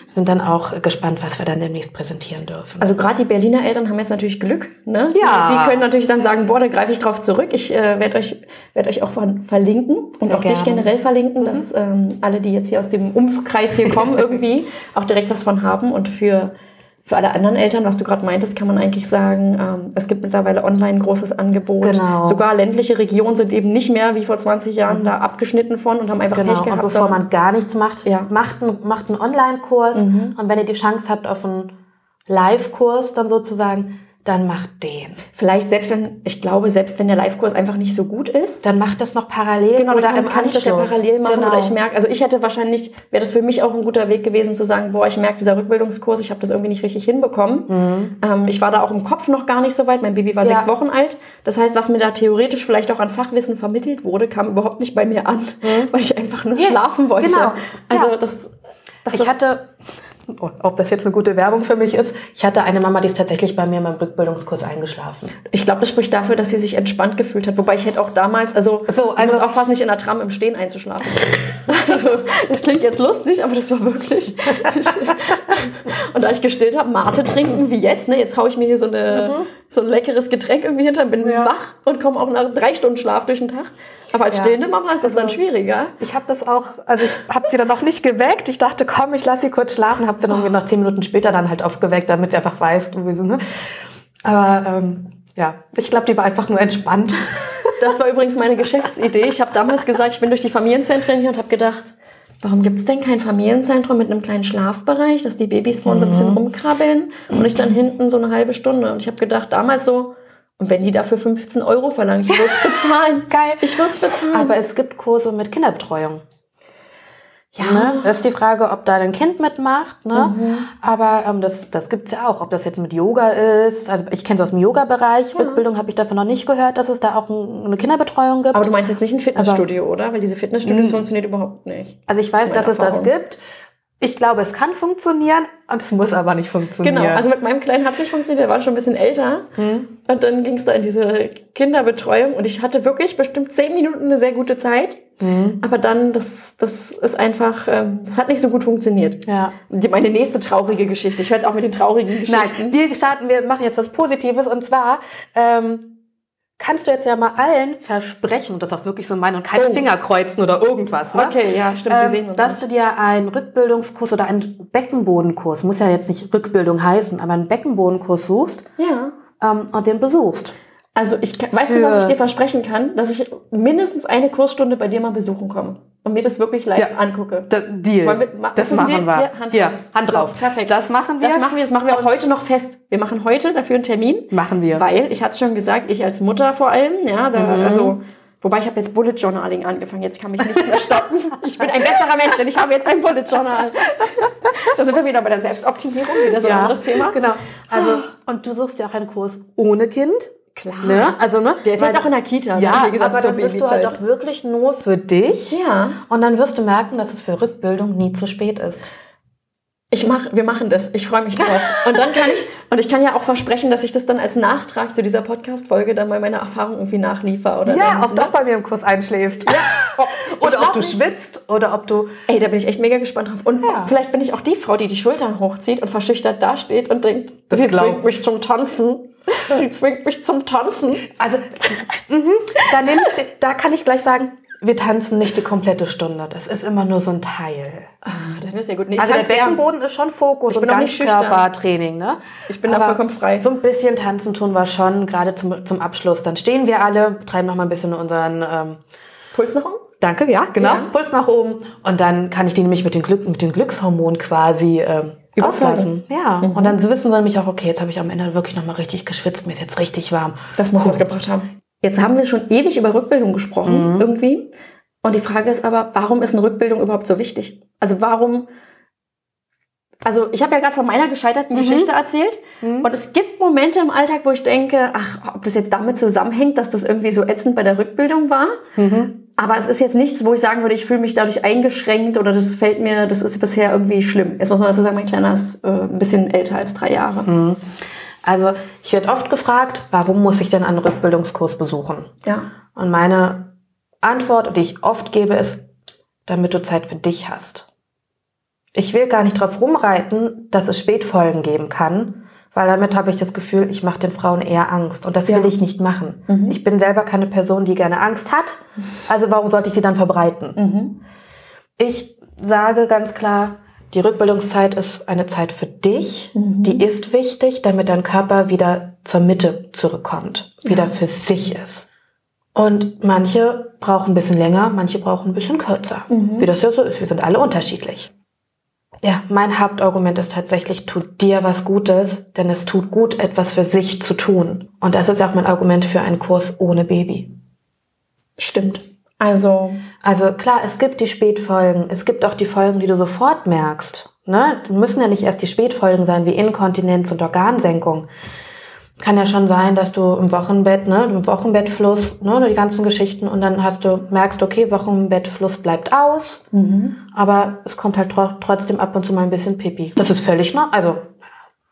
sind dann auch gespannt, was wir dann demnächst präsentieren dürfen. Also gerade die Berliner Eltern haben jetzt natürlich Glück. Ne? Ja. Die können natürlich dann sagen, boah, da greife ich drauf zurück. Ich äh, werde euch, werd euch auch ver verlinken und Sehr auch dich gerne. generell verlinken, dass ähm, alle, die jetzt hier aus dem Umkreis hier kommen, irgendwie auch direkt was von haben. Und für, für alle anderen Eltern, was du gerade meintest, kann man eigentlich sagen, ähm, es gibt mittlerweile online ein großes Angebot. Genau. Sogar ländliche Regionen sind eben nicht mehr wie vor 20 Jahren da abgeschnitten von und haben einfach Genau, Pech und gehabt. bevor sondern- man gar nichts macht, Ja. macht, einen, macht einen Online-Kurs. Und wenn ihr die Chance habt auf einen Live-Kurs dann sozusagen, dann macht den. Vielleicht selbst wenn, ich glaube, selbst wenn der Live-Kurs einfach nicht so gut ist, Dann macht das noch parallel Genau, oder kann, im kann ich das ja parallel machen Genau. oder ich merke, also ich hätte wahrscheinlich, wäre das für mich auch ein guter Weg gewesen zu sagen, boah, ich merke, dieser Rückbildungskurs, ich habe das irgendwie nicht richtig hinbekommen. Ähm, ich war da auch im Kopf noch gar nicht so weit, mein Baby war Mhm. Ja. sechs Wochen alt. Das heißt, was mir da theoretisch vielleicht auch an Fachwissen vermittelt wurde, kam überhaupt nicht bei mir an, weil ich einfach nur Mhm. Ja, schlafen wollte. genau. Also Ja. das, das Ich hatte, ob das jetzt eine gute Werbung für mich ist, ich hatte eine Mama, die ist tatsächlich bei mir beim Rückbildungskurs eingeschlafen. Ich glaube, das spricht dafür, dass sie sich entspannt gefühlt hat. Wobei ich hätte auch damals, also, So, ich also- muss aufpassen, nicht in der Tram im Stehen einzuschlafen. also, das klingt jetzt lustig, aber das war wirklich. und da ich gestillt habe, Mate trinken wie jetzt, ne, jetzt haue ich mir hier so, eine, so ein leckeres Getränk irgendwie hinter, bin Ja. wach und komme auch nach drei Stunden Schlaf durch den Tag. Aber als Ja. stillende Mama ist das dann schwieriger. Ich habe das auch, also ich habe sie dann noch nicht geweckt. Ich dachte, komm, ich lasse sie kurz schlafen. Habe sie dann irgendwie noch zehn Minuten später dann halt aufgeweckt, damit sie einfach weiß, wie sie, ne? Aber ähm, ja, ich glaube, die war einfach nur entspannt. Das war übrigens meine Geschäftsidee. Ich habe damals gesagt, ich bin durch die Familienzentren hier und habe gedacht, warum gibt es denn kein Familienzentrum mit einem kleinen Schlafbereich, dass die Babys vorne so ein Mhm. bisschen rumkrabbeln und ich dann hinten so eine halbe Stunde. Und ich habe gedacht, damals so, und wenn die dafür 15 Euro verlangen, ich würde es bezahlen. Geil. Ich würde es bezahlen. Aber es gibt Kurse mit Kinderbetreuung. Ja, Ne? Das ist die Frage, ob da ein Kind mitmacht. Ne? Mhm. Aber ähm, das, das gibt's ja auch. Ob das jetzt mit Yoga ist. Also ich kenne es aus dem Yoga-Bereich. Rückbildung habe ich davon noch nicht gehört, dass es da auch ein, eine Kinderbetreuung gibt. aber du meinst jetzt nicht ein Fitnessstudio, oder? Weil diese Fitnessstudios funktionieren überhaupt nicht. also ich Das weiß, ist dass meine es das Erfahrung. gibt. Ich glaube, es kann funktionieren und es muss aber nicht funktionieren. Genau, also mit meinem Kleinen hat es nicht funktioniert, der war schon ein bisschen älter. Hm. Und dann ging es da in diese Kinderbetreuung und ich hatte wirklich bestimmt zehn Minuten eine sehr gute Zeit. Hm. Aber dann, das, das ist einfach, ähm, das hat nicht so gut funktioniert. ja. Meine nächste traurige Geschichte. Ich höre jetzt auch mit den traurigen Geschichten. Nein, wir starten, wir machen jetzt was Positives und zwar ähm, kannst du jetzt ja mal allen versprechen, und das auch wirklich so meinen und keine Oh. Finger kreuzen oder irgendwas, ne? Okay, ja, stimmt, Sie Ähm, sehen uns dass nicht. du dir einen Rückbildungskurs oder einen Beckenbodenkurs, muss ja jetzt nicht Rückbildung heißen, aber einen Beckenbodenkurs suchst Ja. ähm, und den besuchst. Also ich, weißt du, was ich dir versprechen kann? Dass ich mindestens eine Kursstunde bei dir mal besuchen komme und mir das wirklich live Ja. angucke. Das, Deal. Wir- ma- das machen Deal? wir. Ja, Hand Ja, drauf. Hand So, drauf. perfekt. Das machen wir. Das machen wir, das machen wir auch heute noch fest. Wir machen heute dafür einen Termin. Machen wir. Weil, ich hatte schon gesagt, ich als Mutter vor allem, ja, da, Mhm. also, wobei ich habe jetzt Bullet Journaling angefangen, jetzt kann mich nichts mehr stoppen. Ich bin ein besserer Mensch, denn ich habe jetzt ein Bullet Journal. Da sind wir wieder bei der Selbstoptimierung, wieder so ein anderes Thema. Genau. Also, und du suchst ja auch einen Kurs ohne Kind. Klar. Ne? Also, ne? Der ist Weil- jetzt auch in der Kita, ne? Ja, wie gesagt, aber dann bist du halt doch wirklich nur für dich. Ja. Und dann wirst du merken, dass es für Rückbildung nie zu spät ist. Ich mach, wir machen das. Ich freue mich drauf. Und dann kann ich, und ich kann ja auch versprechen, dass ich das dann als Nachtrag zu dieser Podcast-Folge dann mal meine Erfahrung irgendwie nachliefer. Oder Ja, dann, ob du auch bei mir im Kurs einschläfst. Ich oder ob du nicht. schwitzt oder ob du. Ey, da bin ich echt mega gespannt drauf. Und Ja. vielleicht bin ich auch die Frau, die die Schultern hochzieht und verschüchtert dasteht und denkt, Das sie zwingt mich zum Tanzen. Sie zwingt mich zum Tanzen. Also, mhm, da, ich, da kann ich gleich sagen, wir tanzen nicht die komplette Stunde. Das ist immer nur so ein Teil. Ah, dann ist ja gut. Nee, Also der. Beckenboden ist schon Fokus und. Ganzkörpertraining, ne? Ich bin da vollkommen frei. So ein bisschen tanzen tun wir schon, gerade zum, zum Abschluss. Dann stehen wir alle, treiben noch mal ein bisschen unseren, ähm, Puls noch um? danke, ja, genau, Ja. Puls nach oben. Und dann kann ich die nämlich mit den, Glück, mit den Glückshormonen quasi ähm, Überzeugen. auslassen. Ja, Mhm. und dann wissen sie nämlich auch, okay, jetzt habe ich am Ende wirklich noch mal richtig geschwitzt, mir ist jetzt richtig warm. Das muss was gebracht haben. Jetzt haben wir schon ewig über Rückbildung gesprochen, Mhm. irgendwie. Und die Frage ist aber, warum ist eine Rückbildung überhaupt so wichtig? Also warum also ich habe ja gerade von meiner gescheiterten mhm. Geschichte erzählt mhm. und es gibt Momente im Alltag, wo ich denke, ach, ob das jetzt damit zusammenhängt, dass das irgendwie so ätzend bei der Rückbildung war. Mhm. Aber es ist jetzt nichts, wo ich sagen würde, ich fühle mich dadurch eingeschränkt oder das fällt mir, das ist bisher irgendwie schlimm. Jetzt muss man dazu sagen, mein Kleiner ist äh, ein bisschen älter als drei Jahre. Mhm. Also ich werde oft gefragt, warum muss ich denn einen Rückbildungskurs besuchen? Ja. Und meine Antwort, die ich oft gebe, ist, damit du Zeit für dich hast ich will gar nicht drauf rumreiten, dass es Spätfolgen geben kann, weil damit habe ich das Gefühl, ich mache den Frauen eher Angst und das ja. will ich nicht machen. Mhm. Ich bin selber keine Person, die gerne Angst hat, also warum sollte ich sie dann verbreiten? Mhm. Ich sage ganz klar, die Rückbildungszeit ist eine Zeit für dich, mhm. die ist wichtig, damit dein Körper wieder zur Mitte zurückkommt, wieder ja. für sich ist. Und manche brauchen ein bisschen länger, manche brauchen ein bisschen kürzer, mhm. wie das ja so ist. Wir sind alle unterschiedlich. Ja, mein Hauptargument ist tatsächlich, tut dir was Gutes, denn es tut gut, etwas für sich zu tun. Und das ist auch mein Argument für einen Kurs ohne Baby. Stimmt. Also. Also klar, es gibt die Spätfolgen. Es gibt auch die Folgen, die du sofort merkst. Ne? Die müssen ja nicht erst die Spätfolgen sein, wie Inkontinenz und Organsenkung kann ja schon sein, dass du im Wochenbett, ne, im Wochenbettfluss, ne, die ganzen Geschichten und dann hast du, merkst, okay, Wochenbettfluss bleibt aus, mhm. aber es kommt halt tro trotzdem ab und zu mal ein bisschen Pipi. Das ist völlig, ne, also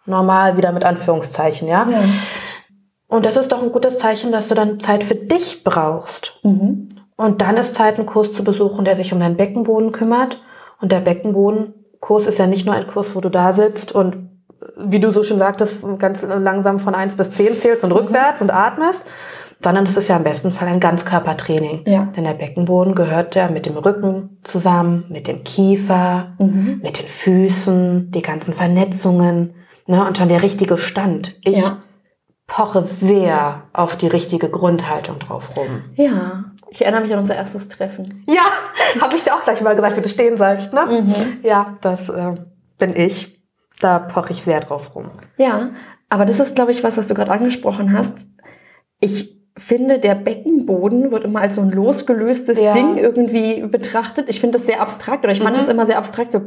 normal wieder mit Anführungszeichen, ja? ja. Und das ist doch ein gutes Zeichen, dass du dann Zeit für dich brauchst. Mhm. Und dann ist Zeit, einen Kurs zu besuchen, der sich um deinen Beckenboden kümmert. Und der Beckenbodenkurs ist ja nicht nur ein Kurs, wo du da sitzt und wie du so schon sagtest, ganz langsam von eins bis zehn zählst und mhm. rückwärts und atmest, sondern das ist ja im besten Fall ein Ganzkörpertraining. Ja. Denn der Beckenboden gehört ja mit dem Rücken zusammen, mit dem Kiefer, mhm. mit den Füßen, die ganzen Vernetzungen ne, und schon der richtige Stand. Ich ja. poche sehr auf die richtige Grundhaltung drauf rum. Ja. Ich erinnere mich an unser erstes Treffen. Ja, habe ich dir auch gleich mal gesagt, wie du stehen sollst. Ne? Mhm. Ja, das äh, bin ich da poche ich sehr drauf rum. Ja, aber das ist, glaube ich, was, was du gerade angesprochen hast. Ich finde, der Beckenboden wird immer als so ein losgelöstes ja. Ding irgendwie betrachtet. Ich finde das sehr abstrakt oder ich fand mhm. das immer sehr abstrakt, so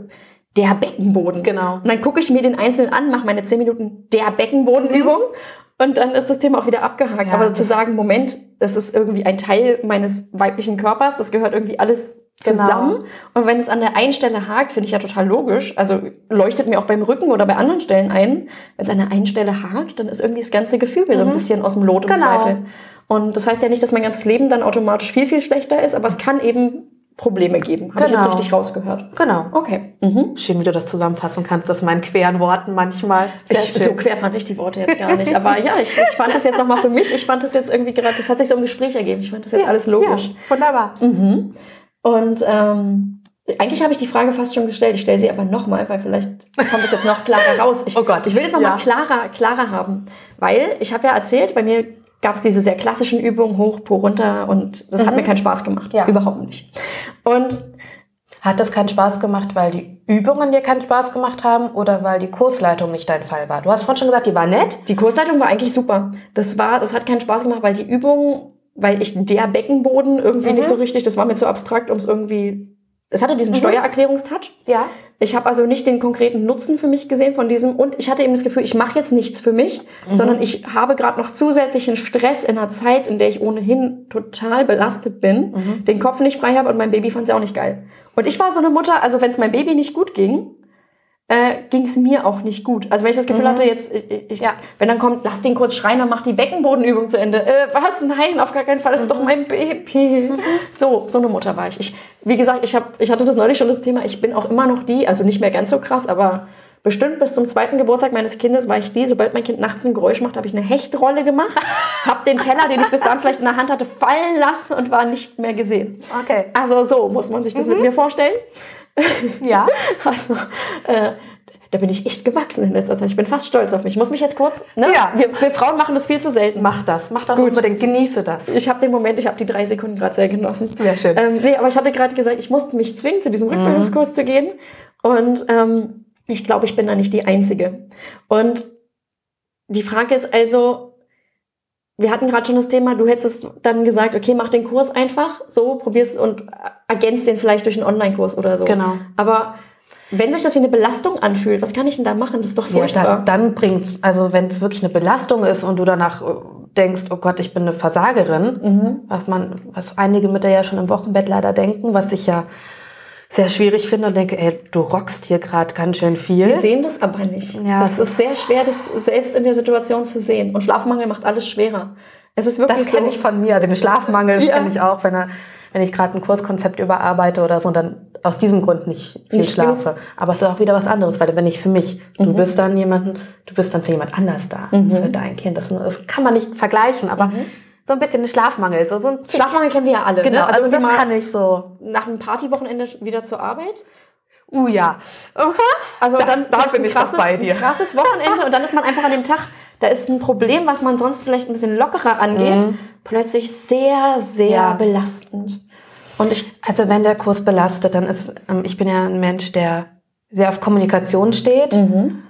der Beckenboden. Genau. Und dann gucke ich mir den einzelnen an, mache meine 10 Minuten der Beckenbodenübung mhm. Und dann ist das Thema auch wieder abgehakt. Ja, Aber zu sagen, Moment, das ist irgendwie ein Teil meines weiblichen Körpers, das gehört irgendwie alles Genau. zusammen. Genau. Und wenn es an der einen Stelle hakt, finde ich ja total logisch. Also leuchtet mir auch beim Rücken oder bei anderen Stellen ein. Wenn es an der einen Stelle hakt, dann ist irgendwie das ganze Gefühl mhm. so ein mhm. bisschen aus dem Lot im genau. Zweifel. Und das heißt ja nicht, dass mein ganzes Leben dann automatisch viel, viel schlechter ist, aber es kann eben Probleme geben. Habe genau. ich jetzt genau. richtig rausgehört. Genau. Okay. Mhm. Schön, wie du das zusammenfassen kannst, das meinen queren Worten manchmal. Ich, so quer fand ich die Worte jetzt gar nicht. Aber ja, ich, ich fand das jetzt nochmal für mich. Ich fand das jetzt irgendwie gerade, das hat sich so im Gespräch ergeben. Ich fand das jetzt ja, alles logisch. Ja, wunderbar. Mhm. Und ähm, eigentlich habe ich die Frage fast schon gestellt. Ich stelle sie aber nochmal, weil vielleicht kommt es jetzt noch klarer raus. Ich, oh Gott. Ich will es nochmal ja. klarer, klarer haben. Weil ich habe ja erzählt, bei mir gab es diese sehr klassischen Übungen, hoch, po, runter und das mhm. hat mir keinen Spaß gemacht. Ja. Überhaupt nicht. Und hat das keinen Spaß gemacht, weil die Übungen dir keinen Spaß gemacht haben oder weil die Kursleitung nicht dein Fall war? Du hast vorhin schon gesagt, die war nett. Die Kursleitung war eigentlich super. Das war, das hat keinen Spaß gemacht, weil die Übungen weil ich der Beckenboden irgendwie mhm. nicht so richtig, das war mir zu abstrakt, um es irgendwie. Es hatte diesen mhm. Steuererklärungstouch. Ja. Ich habe also nicht den konkreten Nutzen für mich gesehen von diesem und ich hatte eben das Gefühl, ich mache jetzt nichts für mich, mhm. sondern ich habe gerade noch zusätzlichen Stress in einer Zeit, in der ich ohnehin total belastet bin, mhm. den Kopf nicht frei habe und mein Baby fand es ja auch nicht geil. Und ich war so eine Mutter, also wenn es meinem Baby nicht gut ging, äh, ging es mir auch nicht gut. Also wenn ich das Gefühl mhm. hatte, jetzt, ich, ich, ja, wenn dann kommt, lass den kurz schreien und mach die Beckenbodenübung zu Ende. Äh, was? Nein, auf gar keinen Fall, das ist doch mhm. mein Baby. Mhm. So, so eine Mutter war ich. ich wie gesagt, ich, hab, ich hatte das neulich schon das Thema, ich bin auch immer noch die, also nicht mehr ganz so krass, aber bestimmt bis zum zweiten Geburtstag meines Kindes war ich die, sobald mein Kind nachts ein Geräusch macht, habe ich eine Hechtrolle gemacht, habe den Teller, den ich bis dann vielleicht in der Hand hatte, fallen lassen und war nicht mehr gesehen. Okay. Also so muss man sich das mhm. mit mir vorstellen. Ja. Also, äh, da bin ich echt gewachsen in letzter Zeit. Ich bin fast stolz auf mich. Ich muss mich jetzt kurz. Ne? Ja. Wir, wir, Frauen machen das viel zu selten. Mach das, mach das Gut. unbedingt. Genieße das. Ich habe den Moment, ich habe die drei Sekunden gerade sehr genossen. Sehr schön. Ähm, nee, aber ich hatte gerade gesagt, ich musste mich zwingen, zu diesem mhm. Rückbildungskurs mhm. zu gehen. Und ähm, ich glaube, ich bin da nicht die Einzige. Und die Frage ist also, wir hatten gerade schon das Thema, du hättest dann gesagt, okay, mach den Kurs einfach so, probierst und ergänzt den vielleicht durch einen Online-Kurs oder so. Genau. Aber wenn sich das wie eine Belastung anfühlt, was kann ich denn da machen? Das ist doch Ja, furchtbar. dann, dann bringt's, also wenn es wirklich eine Belastung ist und du danach äh, denkst, oh Gott, ich bin eine Versagerin, Mhm. was man, was einige Mütter ja schon im Wochenbett leider denken, was ich ja sehr schwierig finde und denke, ey, du rockst hier gerade ganz schön viel. Wir sehen das aber nicht. Ja, das es ist sehr schwer, das selbst in der Situation zu sehen. Und Schlafmangel macht alles schwerer. Es ist wirklich Das kenne so. ich von mir, also den Schlafmangel, Ja. kenne ich auch, wenn, er, wenn ich gerade ein Kurskonzept überarbeite oder so und dann aus diesem Grund nicht viel Nicht schlafe. Aber es ist auch wieder was anderes, weil wenn ich für mich, du bist dann jemanden, du bist dann für jemand anders da, für dein Kind. Das, das kann man nicht vergleichen, aber so ein bisschen ein Schlafmangel, so, so ein. Schlafmangel kennen wir ja alle. Genau, ne? also, irgendwie das kann ich so. nach einem Partywochenende wieder zur Arbeit. Uh ja. Also Das- dann da bin ich krasses, bei dir. ein krasses Wochenende und dann ist man einfach an dem Tag, da ist ein Problem, was man sonst vielleicht ein bisschen lockerer angeht, plötzlich sehr, sehr Mhm. Ja. belastend. Und ich, Also wenn der Kurs belastet, dann ist, ähm, ich bin ja ein Mensch, der sehr auf Kommunikation steht, Mhm.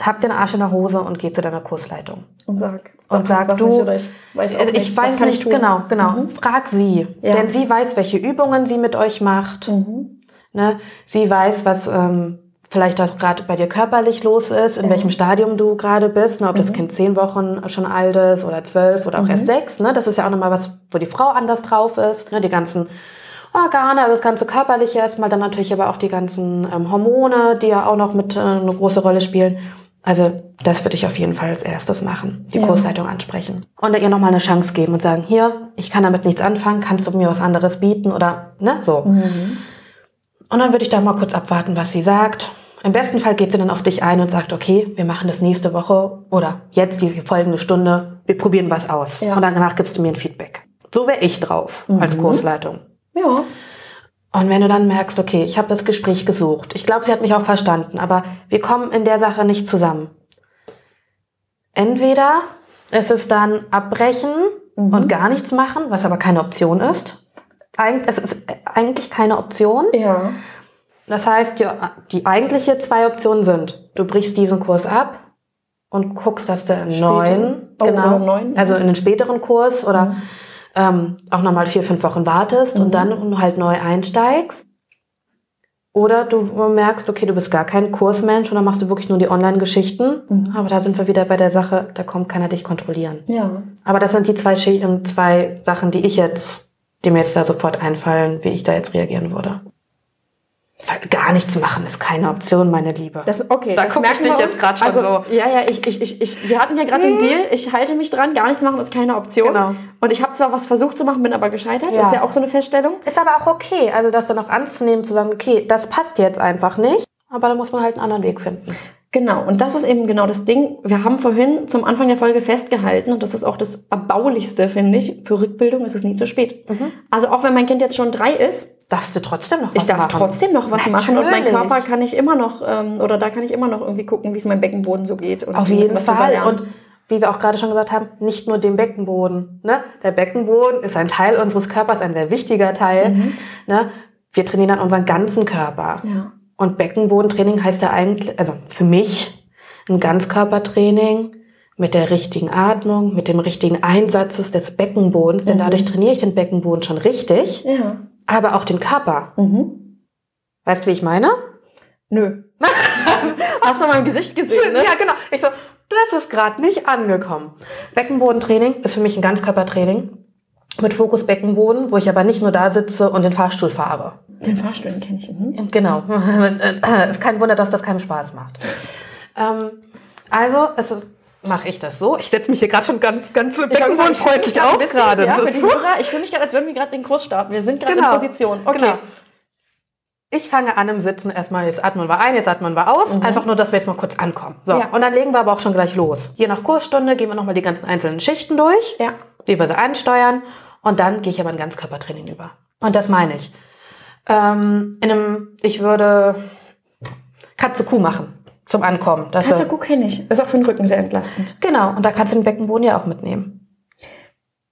Hab den Arsch in der Hose und geh zu deiner Kursleitung. und sag, Und sag du- nicht, ich weiß auch Also nicht, ich was weiß nicht, ich tun? genau, genau. Mhm. Frag sie. Ja. Denn sie weiß, welche Übungen sie mit euch macht. Mhm. Ne? Sie weiß, was ähm, vielleicht auch gerade bei dir körperlich los ist, in Ja. welchem Stadium du gerade bist, ne? ob das Mhm. Kind zehn Wochen schon alt ist oder zwölf oder auch Mhm. erst sechs. Ne? Das ist ja auch nochmal was, wo die Frau anders drauf ist. Ne? Die ganzen Organe, also das ganze Körperliche erstmal, dann natürlich aber auch die ganzen ähm, Hormone, die ja auch noch mit äh, eine große Rolle spielen. Also das würde ich auf jeden Fall als erstes machen, die Ja. Kursleitung ansprechen. Und ihr nochmal eine Chance geben und sagen, hier, ich kann damit nichts anfangen, kannst du mir was anderes bieten oder ne, so. Mhm. Und dann würde ich da mal kurz abwarten, was sie sagt. Im besten Fall geht sie dann auf dich ein und sagt, okay, wir machen das nächste Woche oder jetzt die folgende Stunde, wir probieren was aus. Ja. Und danach gibst du mir ein Feedback. So wäre ich drauf als Mhm. Kursleitung. Ja. Und wenn du dann merkst, okay, ich habe das Gespräch gesucht, ich glaube, sie hat mich auch verstanden, aber wir kommen in der Sache nicht zusammen. Entweder ist es dann abbrechen Mhm. und gar nichts machen, was aber keine Option ist. Eig es ist eigentlich keine Option. Ja. Das heißt, die, die eigentliche zwei Optionen sind, du brichst diesen Kurs ab und guckst, dass du einen neuen, genau, neuen. also in einen späteren Kurs oder ähm, auch nochmal vier, fünf Wochen wartest Mhm. und dann halt neu einsteigst. Oder du merkst, okay, du bist gar kein Kursmensch und dann machst du wirklich nur die Online-Geschichten. Mhm. Aber da sind wir wieder bei der Sache, da kommt keiner dich kontrollieren. Ja. Aber das sind die zwei, Schi- ähm, zwei Sachen, die ich jetzt, die mir jetzt da sofort einfallen, wie ich da jetzt reagieren würde. Gar nichts machen ist keine Option, meine Liebe. Das, okay, Da das guck ich dich jetzt grad schon also, so. Ja, ja, ich, ich, ich, ich, wir hatten ja gerade den Deal, ich halte mich dran, gar nichts machen ist keine Option. Genau. Und ich habe zwar was versucht zu machen, bin aber gescheitert. Ja. Ist ja auch so eine Feststellung. Ist aber auch okay, also das dann auch anzunehmen, zu sagen, okay, das passt jetzt einfach nicht, aber da muss man halt einen anderen Weg finden. Genau, und das ist eben genau das Ding. Wir haben vorhin zum Anfang der Folge festgehalten, und das ist auch das Erbaulichste, finde ich, für Rückbildung ist es nie zu spät. Also auch wenn mein Kind jetzt schon drei ist, Darfst du trotzdem noch was ich darf machen? trotzdem noch was machen und mein Natürlich. Körper kann ich immer noch, ähm, oder da kann ich immer noch irgendwie gucken, wie es meinem Beckenboden so geht. Und Auf jeden Fall. Und wie wir auch gerade schon gesagt haben, nicht nur den Beckenboden. Ne? Der Beckenboden ist ein Teil unseres Körpers, ein sehr wichtiger Teil. Mhm. Ne? Wir trainieren dann unseren ganzen Körper. ja. Und Beckenbodentraining heißt ja eigentlich, also für mich, ein Ganzkörpertraining mit der richtigen Atmung, mit dem richtigen Einsatz des Beckenbodens, denn Mhm. dadurch trainiere ich den Beckenboden schon richtig, Ja. aber auch den Körper. Mhm. Weißt du, wie ich meine? Nö. Hast du mein Gesicht gesehen, ne? Ja, genau. Ich so, das ist gerade nicht angekommen. Beckenbodentraining ist für mich ein Ganzkörpertraining mit Fokus Beckenboden, wo ich aber nicht nur da sitze und den Fahrstuhl fahre. Den Fahrstuhl kenne ich. Mhm. Genau. ist kein Wunder, dass das keinen Spaß macht. Ähm, also, es mache ich das so. Ich setze mich hier gerade schon ganz, ganz beckenbodenfreundlich auf gerade. Ja, für die Hörer, ich fühle mich gerade, als würden wir gerade den Kurs starten. Wir sind gerade Genau. in Position. Okay. Genau. Ich fange an im Sitzen erstmal, jetzt atmen wir ein, jetzt atmen wir aus. Einfach nur, dass wir jetzt mal kurz ankommen. So, Mhm. Ja. und dann legen wir aber auch schon gleich los. Je nach Kursstunde gehen wir nochmal die ganzen einzelnen Schichten durch, Ja. wie wir sie ansteuern. Und dann gehe ich aber in Ganzkörpertraining über. Und das meine ich. Ähm, in einem, ich würde Katze Kuh machen zum Ankommen. Das Katze Kuh kenne ich. Ist auch für den Rücken sehr entlastend. Genau, und da kannst du den Beckenboden ja auch mitnehmen.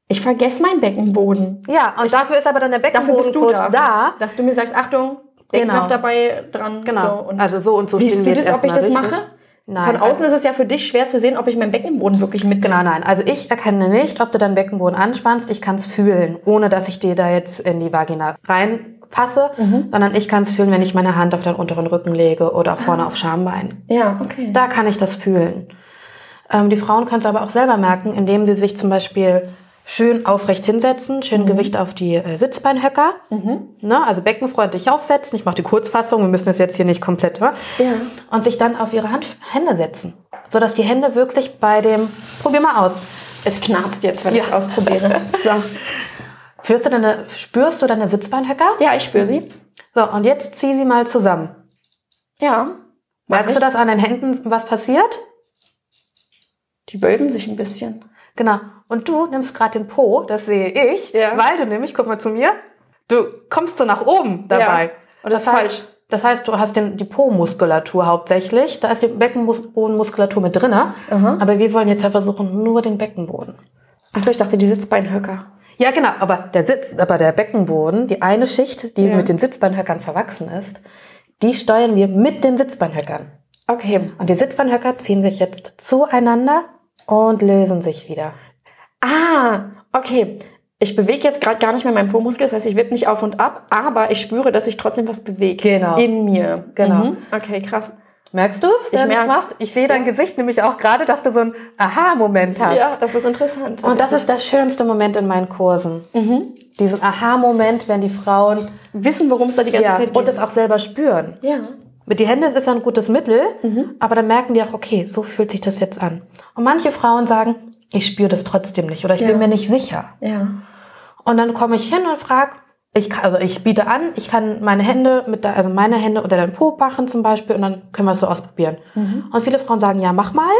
Ich vergesse meinen Beckenboden. Ja, und dafür ist aber dann der Dafür bist du Beckenbodenkurs da. da. Dass du mir sagst, Achtung, denk Genau. noch dabei dran. Genau. So, und also so und so stehen du wir das, jetzt ob ich das erstmal mache? Nein. Von außen ist es ja für dich schwer zu sehen, ob ich meinen Beckenboden wirklich mit. Genau, nein. Also ich erkenne nicht, ob du deinen Beckenboden anspannst. Ich kann es fühlen, ohne dass ich dir da jetzt in die Vagina reinfasse, sondern ich kann es fühlen, wenn ich meine Hand auf deinen unteren Rücken lege oder auch vorne auf Schambein. Ja, okay. Da kann ich das fühlen. Ähm, die Frauen können es aber auch selber merken, indem sie sich zum Beispiel schön aufrecht hinsetzen, schön Gewicht auf die äh, Sitzbeinhöcker, ne, also beckenfreundlich aufsetzen. Ich mache die Kurzfassung, wir müssen das jetzt hier nicht komplett, ne? Ja. und sich dann auf ihre Hand, Hände setzen, sodass die Hände wirklich bei dem, probier mal aus, Es knarzt jetzt, wenn ich es Ja. ausprobiere. So. Führst du deine, spürst du deine Sitzbeinhöcker? Ja, ich spüre sie. So, und jetzt zieh sie mal zusammen. Ja. Merkst du, dass an den Händen was passiert? Die wölben sich ein bisschen. Genau. Und du nimmst gerade den Po, das sehe ich, Ja. weil du nämlich, guck mal zu mir, du kommst so nach oben dabei. Ja. Und das ist heißt, falsch. Das heißt, du hast den, die Po-Muskulatur hauptsächlich. Da ist die Beckenbodenmuskulatur mit drinne. Aha. Aber wir wollen jetzt ja versuchen, nur den Beckenboden. Achso, ich dachte, die Sitzbeinhöcker. Ja, genau, aber der Sitz, aber der Beckenboden, die eine Schicht, die Ja. mit den Sitzbeinhöckern verwachsen ist, die steuern wir mit den Sitzbeinhöckern. Okay. Und die Sitzbeinhöcker ziehen sich jetzt zueinander und lösen sich wieder. Ah, okay. Ich bewege jetzt gerade gar nicht mehr meinen Po-Muskel, das heißt, ich wippe nicht auf und ab, aber ich spüre, dass sich trotzdem was bewegt. Genau. In mir. Genau. Mhm. Okay, krass. Merkst du es? Ich merk's. machst? Ich sehe dein Ja. Gesicht nämlich auch gerade, dass du so einen Aha-Moment hast. Ja, das ist interessant. Und das ist der schönste Moment in meinen Kursen. Mhm. Diesen Aha-Moment, wenn die Frauen Wissen, worum es da die ganze ja, Zeit geht. und es auch selber spüren. ja. Mit die Hände ist ja ein gutes Mittel, Mhm. aber dann merken die auch, okay, so fühlt sich das jetzt an. Und manche Frauen sagen, ich spüre das trotzdem nicht oder ich Ja. bin mir nicht sicher. Ja. Und dann komme ich hin und frage, ich, kann- also ich biete an, ich kann meine Hände mit der, also meine Hände unter deinen Po machen zum Beispiel und dann können wir es so ausprobieren. Mhm. Und viele Frauen sagen, ja, mach mal.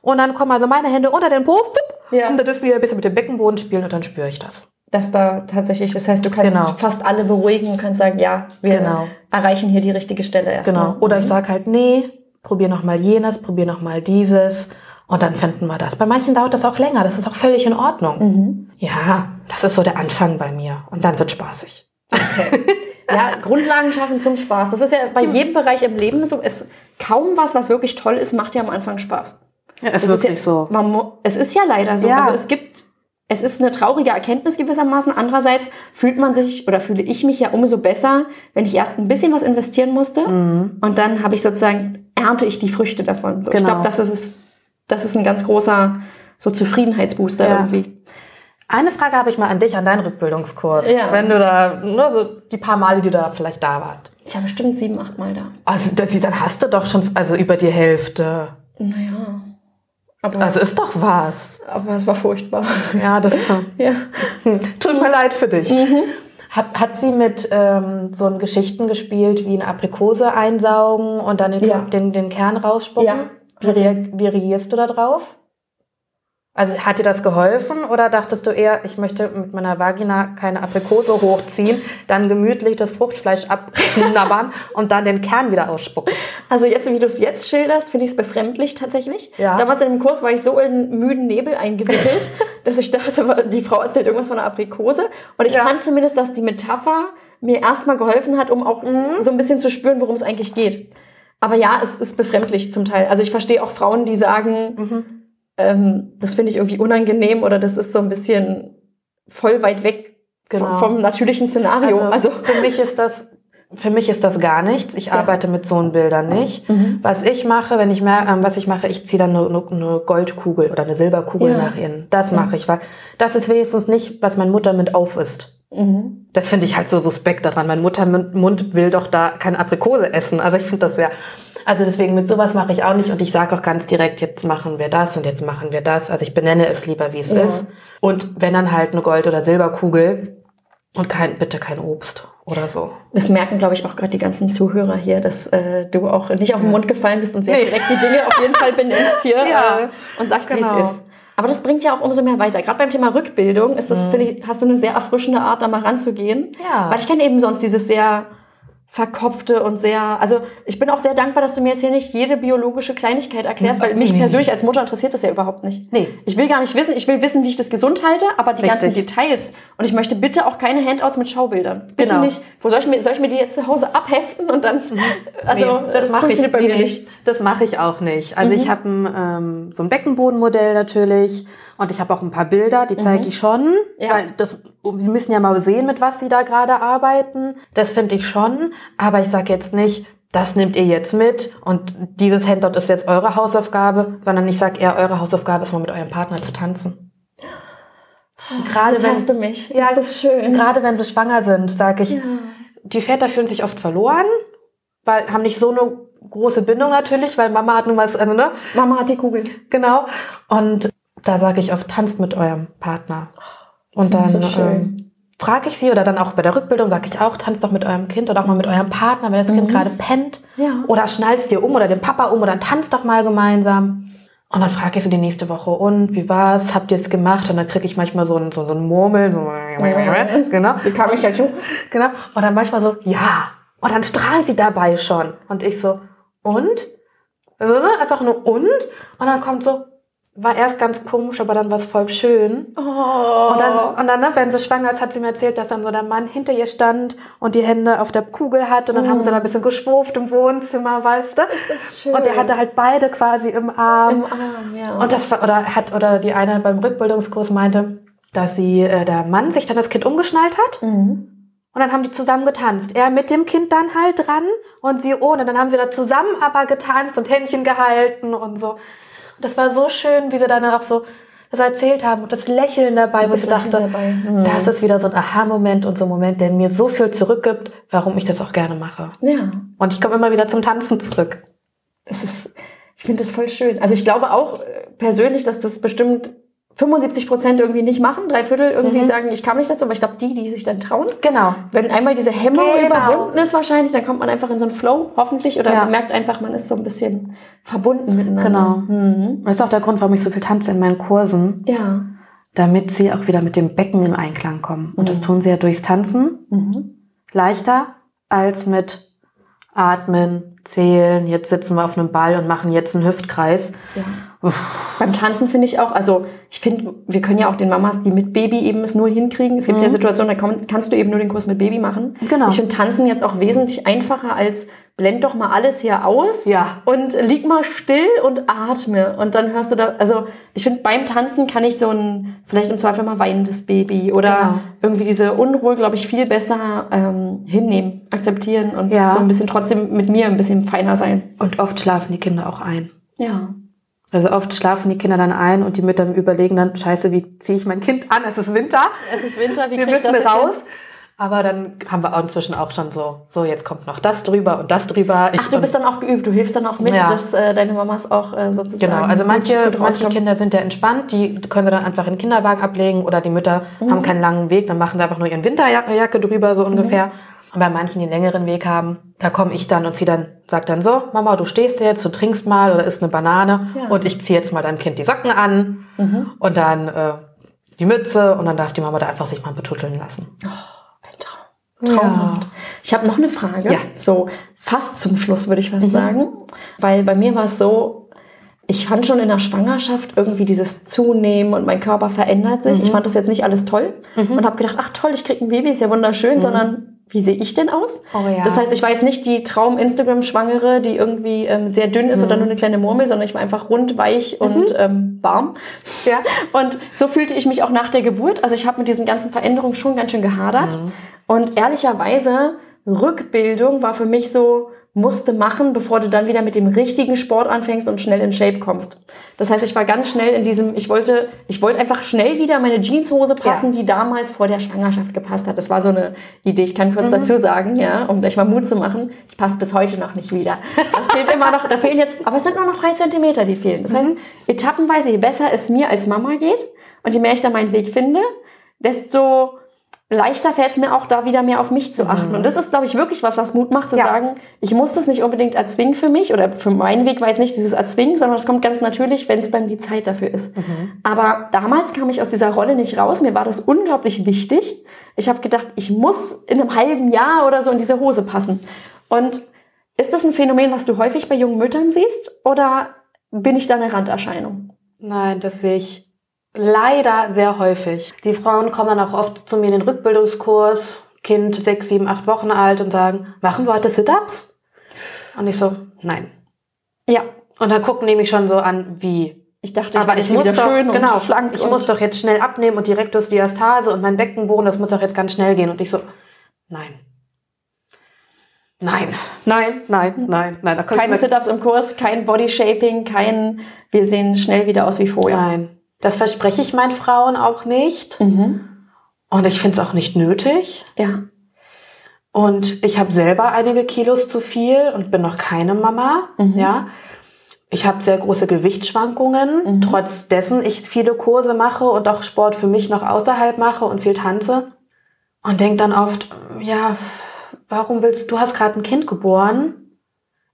Und dann kommen also meine Hände unter den Po, wupp, Ja. und da dürfen wir ein bisschen mit dem Beckenboden spielen und dann spüre ich das. Dass da tatsächlich, das heißt, du kannst Genau. fast alle beruhigen und kannst sagen, ja, wir Genau. erreichen hier die richtige Stelle erstmal. Genau. Oder ich sage halt, nee, probier noch mal jenes, probier noch mal dieses und dann finden wir das. Bei manchen dauert das auch länger, das ist auch völlig in Ordnung. Mhm. Ja, das ist so der Anfang bei mir und dann wird spaßig. Ja, Grundlagen schaffen zum Spaß. Das ist ja bei jedem Bereich im Leben so. Es, kaum was, was wirklich toll ist, macht ja am Anfang Spaß. Ja, ist Das wirklich ist ja, so. Man, es ist ja leider so. Ja. Also es gibt, es ist eine traurige Erkenntnis gewissermaßen. Andererseits fühlt man sich oder fühle ich mich ja umso besser, wenn ich erst ein bisschen was investieren musste und dann habe ich sozusagen, ernte ich die Früchte davon. So, Ich Mhm. Genau. glaube, das ist, das ist ein ganz großer so Zufriedenheitsbooster Ja. irgendwie. Eine Frage habe ich mal an dich, an deinen Rückbildungskurs. Ja. Wenn du da, ne, so die paar Male, die du da vielleicht da warst. Ich war bestimmt sieben, acht Mal da. Also das, dann hast du doch schon, also über die Hälfte. Naja. Aber, Also ist doch was. aber es war furchtbar. Ja, das ja. tut mir leid für dich. Hat, hat sie mit ähm, so Geschichten gespielt, wie eine Aprikose einsaugen und dann den, Ja. den, den Kern rausspucken? Ja, wie reagierst du da drauf? Also hat dir das geholfen oder dachtest du eher, ich möchte mit meiner Vagina keine Aprikose hochziehen, dann gemütlich das Fruchtfleisch abknabbern und dann den Kern wieder ausspucken? Also jetzt, wie du es jetzt schilderst, finde ich es befremdlich tatsächlich. Ja. Damals in dem Kurs war ich so in müden Nebel eingewickelt, dass ich dachte, die Frau erzählt irgendwas von einer Aprikose. Und ich Ja. fand zumindest, dass die Metapher mir erstmal geholfen hat, um auch Mhm. so ein bisschen zu spüren, worum es eigentlich geht. Aber ja, es ist befremdlich zum Teil. Also ich verstehe auch Frauen, die sagen, Mhm. Ähm, das finde ich irgendwie unangenehm oder das ist so ein bisschen voll weit weg Genau. vom, vom natürlichen Szenario. Also, Also, für mich ist das für mich ist das gar nichts. Ich arbeite mit so Bildern nicht. Mhm. Was ich mache, wenn ich mer ähm, was ich mache, ich ziehe dann eine, eine- Goldkugel oder eine Silberkugel Ja. nach innen. Das Ja. mache ich, weil das ist wenigstens nicht, was mein Muttermund auf ist. Mhm. Das finde ich halt so suspekt daran. Mein Muttermund Mund will doch da keine Aprikose essen. Also ich finde das ja. Also deswegen mit sowas mache ich auch nicht und ich sage auch ganz direkt, jetzt machen wir das und jetzt machen wir das. Also ich benenne es lieber, wie es Ja. ist. Und wenn dann halt eine Gold- oder Silberkugel und kein, bitte kein Obst oder so. Das merken, glaube ich, auch gerade die ganzen Zuhörer hier, dass äh, du auch nicht auf den Mund gefallen bist und sehr direkt die Dinge auf jeden Fall benennst hier Ja. äh, und sagst, Genau. wie es ist. Aber das bringt ja auch umso mehr weiter. Gerade beim Thema Rückbildung ist das, finde ich, hast du eine sehr erfrischende Art, da mal ranzugehen. Ja. Weil ich kenne eben sonst dieses sehr verkopfte und sehr, also ich bin auch sehr dankbar, dass du mir jetzt hier nicht jede biologische Kleinigkeit erklärst, weil mich Nee. persönlich als Mutter interessiert das ja überhaupt nicht. Nee. Ich will gar nicht wissen, ich will wissen, wie ich das gesund halte, aber die ganzen Richtig. Details. Und ich möchte bitte auch keine Handouts mit Schaubildern. Bitte Genau. nicht. Wo soll ich mir, soll ich mir die jetzt zu Hause abheften und dann, also Nee, das, mache ich funktioniert bei mir nicht. Das mache ich auch nicht. Also ich habe ähm, so ein Beckenbodenmodell natürlich und ich habe auch ein paar Bilder, die zeige ich schon, Ja. weil das wir müssen ja mal sehen, mit was sie da gerade arbeiten. Das finde ich schon, aber ich sage jetzt nicht, das nehmt ihr jetzt mit und dieses Handout ist jetzt eure Hausaufgabe, sondern ich sage eher, eure Hausaufgabe ist mal mit eurem Partner zu tanzen. Gerade Jetzt hast du mich. Ja, ist das schön. Gerade wenn sie schwanger sind, sage ich, Ja. die Väter fühlen sich oft verloren, weil haben nicht so eine große Bindung natürlich, weil Mama hat nun was, also ne, Mama hat die Kugel. genau. Und da sage ich oft, tanzt mit eurem Partner. Und dann so ähm, frage ich sie oder dann auch bei der Rückbildung sage ich auch, tanzt doch mit eurem Kind oder auch mal mit eurem Partner, wenn das Kind gerade pennt. Mhm. Ja. Oder schnallst dir um oder den Papa um oder tanzt doch mal gemeinsam. Und dann frage ich sie die nächste Woche, und wie war's? Habt ihr es gemacht? Und dann kriege ich manchmal so ein, so, so ein Murmeln. So, genau. Wie kam ich dazu? Genau. Und dann manchmal so, ja. Und dann strahlen sie dabei schon. Und ich so, und? Ne, Einfach nur und? Und dann kommt so, war erst ganz komisch, aber dann war es voll schön. Oh. Und dann, und dann ne, wenn sie schwanger ist, hat sie mir erzählt, dass dann so der Mann hinter ihr stand und die Hände auf der Kugel hat. Und dann haben sie da ein bisschen geschwurft im Wohnzimmer, weißt du? ist das schön. Und er hatte halt beide quasi im Arm. Im Arm, ja. Und das war, oder hat, oder die eine beim Rückbildungskurs meinte, dass sie, äh, der Mann sich dann das Kind umgeschnallt hat. Mhm. Und dann haben die zusammen getanzt. Er mit dem Kind dann halt dran und sie ohne. Dann haben sie da zusammen aber getanzt und Händchen gehalten und so. Das war so schön, wie sie dann auch so das erzählt haben und das Lächeln dabei, wo ich dachte. Mhm. das ist wieder so ein Aha-Moment und so ein Moment, der mir so viel zurückgibt, warum ich das auch gerne mache. Ja. Und ich komme immer wieder zum Tanzen zurück. Das ist, ich finde das voll schön. Also ich glaube auch äh, persönlich, dass das bestimmt 75 Prozent irgendwie nicht machen, drei Viertel irgendwie Mhm. sagen, ich kann nicht dazu, aber ich glaube, die, die sich dann trauen, Genau. wenn einmal diese Hemmung Genau. überwunden ist wahrscheinlich, dann kommt man einfach in so einen Flow, hoffentlich, oder Ja. man merkt einfach, man ist so ein bisschen verbunden miteinander. Genau. Mhm. Das ist auch der Grund, warum ich so viel tanze in meinen Kursen, Ja. damit sie auch wieder mit dem Becken in Einklang kommen. Und das tun sie ja durchs Tanzen. Mhm. leichter als mit Atmen, Zählen. Jetzt sitzen wir auf einem Ball und machen jetzt einen Hüftkreis. Ja. Beim Tanzen finde ich auch, also ich finde, wir können ja auch den Mamas, die mit Baby eben es nur hinkriegen. Es gibt ja Situationen, da kannst du eben nur den Kurs mit Baby machen. Mhm. Genau. Ich finde Tanzen jetzt auch wesentlich einfacher als blend doch mal alles hier aus Ja. und lieg mal still und atme. Und dann hörst du da, also ich finde beim Tanzen kann ich so ein, vielleicht im Zweifel mal weinendes Baby oder Genau. irgendwie diese Unruhe, glaube ich, viel besser ähm, hinnehmen, akzeptieren und Ja. so ein bisschen trotzdem mit mir ein bisschen feiner sein. Und oft schlafen die Kinder auch ein. Ja. Also oft schlafen die Kinder dann ein und die Mütter überlegen dann, scheiße, wie ziehe ich mein Kind an? Es ist Winter, Es ist Winter, wie wir müssen hin? raus. Aber dann haben wir auch inzwischen auch schon so, so jetzt kommt noch das drüber und das drüber. Ich Ach, du bist dann auch geübt, du hilfst dann auch mit, Ja. dass äh, deine Mamas auch äh, sozusagen. Genau, also manche, manche. Kinder sind ja entspannt, die können wir dann einfach in den Kinderwagen ablegen oder die Mütter Mhm. haben keinen langen Weg, dann machen sie einfach nur ihren Winterjacke Jacke drüber, so ungefähr. Und bei manchen, die einen längeren Weg haben, da komme ich dann und sie dann, sag dann so, Mama, du stehst jetzt, du trinkst mal oder isst eine Banane Ja. und ich ziehe jetzt mal deinem Kind die Socken an Mhm. und dann äh, die Mütze und dann darf die Mama da einfach sich mal betutteln lassen. Ein Traum. Traumhaft. Ich habe noch eine Frage. Ja. So fast zum Schluss würde ich fast sagen. Weil bei mir war es so, ich fand schon in der Schwangerschaft irgendwie dieses Zunehmen und mein Körper verändert sich. Ich fand das jetzt nicht alles toll und habe gedacht, ach toll, ich krieg ein Baby, ist ja wunderschön, sondern wie sehe ich denn aus? Oh ja. Das heißt, ich war jetzt nicht die Traum-Instagram-Schwangere, die irgendwie ähm, sehr dünn ist oder nur eine kleine Murmel, sondern ich war einfach rund, weich und ähm, warm. Ja. Und so fühlte ich mich auch nach der Geburt. Also ich habe mit diesen ganzen Veränderungen schon ganz schön gehadert. Und ehrlicherweise, Rückbildung war für mich so, musste machen, bevor du dann wieder mit dem richtigen Sport anfängst und schnell in Shape kommst. Das heißt, ich war ganz schnell in diesem, ich wollte, ich wollte einfach schnell wieder meine Jeanshose passen, die damals vor der Schwangerschaft gepasst hat. Das war so eine Idee. Ich kann kurz dazu sagen, ja, um gleich mal Mut zu machen. Ich passe bis heute noch nicht wieder. Da fehlt immer noch, da fehlen jetzt, aber es sind nur noch drei Zentimeter, die fehlen. Das heißt, etappenweise, je besser es mir als Mama geht und je mehr ich da meinen Weg finde, desto leichter fällt es mir auch, da wieder mehr auf mich zu achten. Mhm. Und das ist, glaube ich, wirklich was, was Mut macht, zu Ja. sagen, ich muss das nicht unbedingt erzwingen für mich oder für meinen Weg war jetzt nicht dieses Erzwingen, sondern es kommt ganz natürlich, wenn es dann die Zeit dafür ist. Aber damals kam ich aus dieser Rolle nicht raus. Mir war das unglaublich wichtig. Ich habe gedacht, ich muss in einem halben Jahr oder so in diese Hose passen. Und ist das ein Phänomen, was du häufig bei jungen Müttern siehst oder bin ich da eine Randerscheinung? Nein, das sehe ich leider sehr häufig. Die Frauen kommen dann auch oft zu mir in den Rückbildungskurs, Kind sechs, sieben, acht Wochen alt und sagen, machen wir heute Sit-Ups? Und ich so, nein. Ja, Und dann gucken die mich schon so an, wie? ich dachte, Aber bin ich muss doch, genau, schlank. ich muss doch jetzt schnell abnehmen und die Rektusdiastase und mein Beckenboden, das muss doch jetzt ganz schnell gehen. Und ich so, nein. Nein, nein, nein, nein, nein. Kommt keine Sit-Ups im Kurs, kein Bodyshaping, kein wir sehen schnell wieder aus wie vorher. Nein. Das verspreche ich meinen Frauen auch nicht. Mhm. Und ich finde es auch nicht nötig. Ja. Und ich habe selber einige Kilos zu viel und bin noch keine Mama. Mhm. Ja. Ich habe sehr große Gewichtsschwankungen, Mhm. trotz dessen ich viele Kurse mache und auch Sport für mich noch außerhalb mache und viel tanze. Und denke dann oft, ja, warum willst du, hast gerade ein Kind geboren.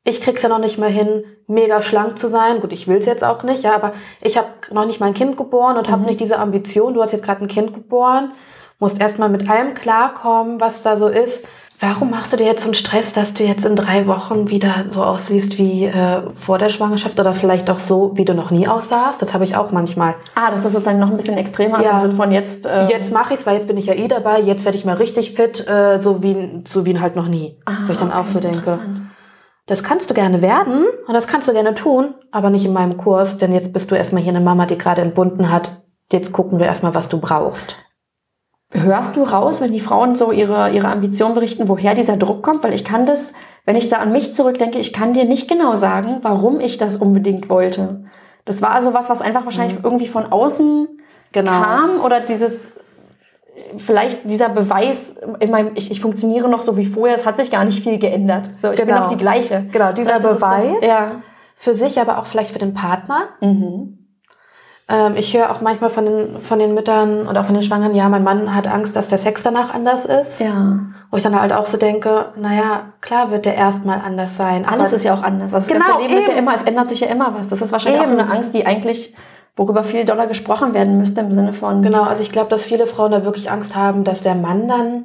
Ich krieg's ja noch nicht mal hin, mega schlank zu sein. Gut, ich will's jetzt auch nicht, ja, aber ich habe noch nicht mein Kind geboren und habe Mhm. nicht diese Ambition. Du hast jetzt gerade ein Kind geboren, musst erstmal mit allem klarkommen, was da so ist. Warum machst du dir jetzt so einen Stress, dass du jetzt in drei Wochen wieder so aussiehst wie äh, vor der Schwangerschaft oder vielleicht auch so, wie du noch nie aussahst? Das habe ich auch manchmal. Ah, das ist sozusagen noch ein bisschen extremer Ja. im Sinne von jetzt. ähm, Jetzt mache ich's, weil jetzt bin ich ja eh dabei. Jetzt werde ich mal richtig fit, äh, so wie so wie halt noch nie. ah, Wo ich dann auch okay, so denke, interessant. Das kannst du gerne werden und das kannst du gerne tun, aber nicht in meinem Kurs, denn jetzt bist du erstmal hier eine Mama, die gerade entbunden hat. Jetzt gucken wir erstmal, was du brauchst. Hörst du raus, wenn die Frauen so ihre, ihre Ambition berichten, woher dieser Druck kommt? Weil ich kann das, wenn ich da an mich zurückdenke, ich kann dir nicht genau sagen, warum ich das unbedingt wollte. Das war also was, was einfach wahrscheinlich irgendwie von außen Mhm. Genau. kam oder dieses, vielleicht dieser Beweis, in meinem, ich, ich funktioniere noch so wie vorher, es hat sich gar nicht viel geändert. So, ich bin Genau. noch die gleiche. Genau, dieser Vielleicht Beweis. Das, ja. Für sich, aber auch vielleicht für den Partner. Mhm. Ähm, ich höre auch manchmal von den, von den Müttern und auch von den Schwangeren, ja, mein Mann hat Angst, dass der Sex danach anders ist. Ja. Wo ich dann halt auch so denke, naja, klar wird der erstmal anders sein. Alles aber ist ja auch anders. Also das Genau, ganze Leben ist ja eben. immer, es ändert sich ja immer was. Das ist wahrscheinlich auch so Eben. eine Angst, die eigentlich, worüber viel doller gesprochen werden müsste im Sinne von. Genau, also ich glaube, dass viele Frauen da wirklich Angst haben, dass der Mann dann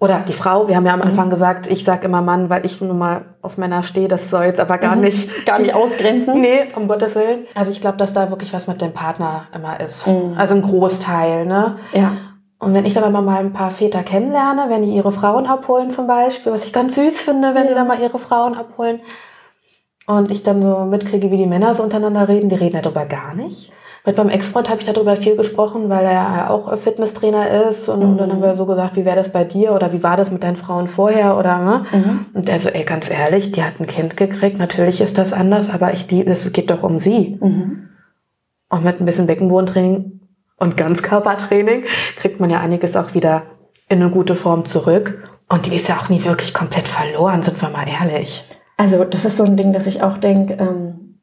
oder die Frau, wir haben ja am Anfang gesagt, ich sag immer Mann, weil ich nun mal auf Männer stehe, das soll jetzt aber gar Mhm. nicht Gar nicht ausgrenzen. Nee, um Gottes Willen. Also ich glaube, dass da wirklich was mit dem Partner immer ist. Mhm. Also ein Großteil, ne? Ja. Und wenn ich dann aber mal ein paar Väter kennenlerne, wenn die ihre Frauen abholen zum Beispiel, was ich ganz süß finde, wenn die dann mal ihre Frauen abholen, und ich dann so mitkriege, wie die Männer so untereinander reden, die reden darüber gar nicht. Mit meinem Ex-Freund habe ich darüber viel gesprochen, weil er ja auch Fitnesstrainer ist. Und, und dann haben wir so gesagt, wie wäre das bei dir oder wie war das mit deinen Frauen vorher oder ne? Mhm. Und der so, ey, ganz ehrlich, die hat ein Kind gekriegt, natürlich ist das anders, aber ich liebe, es geht doch um sie. Mhm. Und mit ein bisschen Beckenbodentraining und Ganzkörpertraining kriegt man ja einiges auch wieder in eine gute Form zurück. Und die ist ja auch nie wirklich komplett verloren, sind wir mal ehrlich. Also das ist so ein Ding, dass ich auch denke, ähm,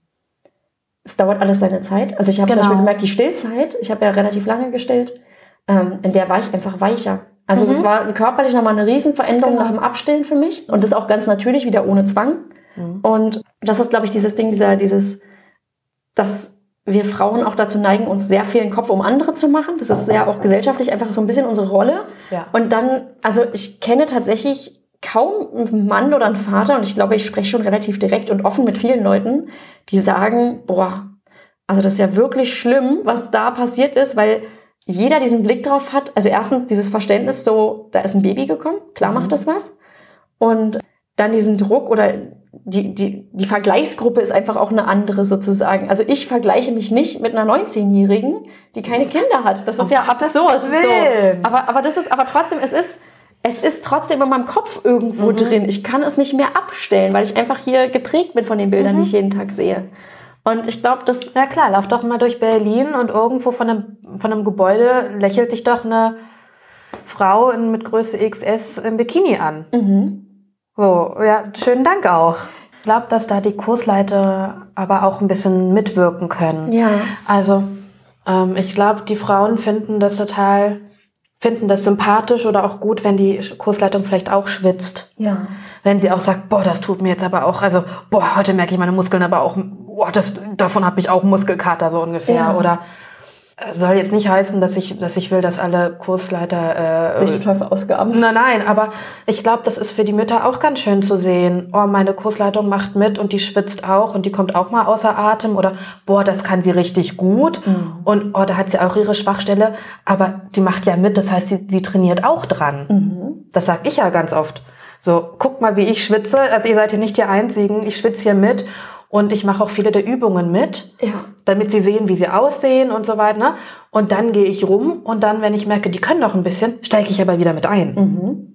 es dauert alles seine Zeit. Also ich habe Genau. zum Beispiel gemerkt, die Stillzeit, ich habe ja relativ lange gestillt, ähm, in der war ich einfach weicher. Also Mhm. das war körperlich nochmal eine Riesenveränderung Genau. nach dem Abstillen für mich. Und das auch ganz natürlich, wieder ohne Zwang. Mhm. Und das ist, glaube ich, dieses Ding, dieser, dieses, dass wir Frauen auch dazu neigen, uns sehr viel den Kopf um andere zu machen. Das ist ja auch gesellschaftlich einfach so ein bisschen unsere Rolle. Ja. Und dann, also ich kenne tatsächlich kaum einen Mann oder einen Vater, und ich glaube, ich spreche schon relativ direkt und offen mit vielen Leuten, die sagen, boah, also das ist ja wirklich schlimm, was da passiert ist, weil jeder diesen Blick drauf hat. Also erstens dieses Verständnis, so, da ist ein Baby gekommen, klar macht das was. Und dann diesen Druck oder die, die, die Vergleichsgruppe ist einfach auch eine andere sozusagen. Also ich vergleiche mich nicht mit einer 19-Jährigen, die keine Kinder hat. Das ist Um ja absurd. So. Aber, aber das ist, aber trotzdem, es ist, es ist trotzdem in meinem Kopf irgendwo Mhm. drin. Ich kann es nicht mehr abstellen, weil ich einfach hier geprägt bin von den Bildern, Mhm. die ich jeden Tag sehe. Und ich glaube, das, Ja klar, lauf doch mal durch Berlin und irgendwo von einem, von einem Gebäude lächelt dich doch eine Frau in, mit Größe XS im Bikini an. mhm. So, ja, schönen Dank auch. Ich glaube, dass da die Kursleiter aber auch ein bisschen mitwirken können. ja, Also, ähm, ich glaube, die Frauen finden das total, finden das sympathisch oder auch gut, wenn die Kursleitung vielleicht auch schwitzt. Ja. Wenn sie auch sagt, boah, das tut mir jetzt aber auch, also, boah, heute merke ich meine Muskeln aber auch, boah, das, davon habe ich auch Muskelkater so ungefähr. Ja. Oder soll jetzt nicht heißen, dass ich, dass ich will, dass alle Kursleiter äh, Sich total verausgaben. Nein, nein, aber ich glaube, das ist für die Mütter auch ganz schön zu sehen. Oh, meine Kursleitung macht mit und die schwitzt auch und die kommt auch mal außer Atem oder boah, das kann sie richtig gut und oh, da hat sie auch ihre Schwachstelle, aber die macht ja mit, das heißt, sie, sie trainiert auch dran. Das sag ich ja ganz oft. So, guckt mal, wie ich schwitze. Also ihr seid hier nicht die Einzigen. Ich schwitze hier mit und ich mache auch viele der Übungen mit Ja. Damit sie sehen, wie sie aussehen und so weiter. Ne? Und dann gehe ich rum und dann, wenn ich merke, die können noch ein bisschen, steige ich aber wieder mit ein. Mhm.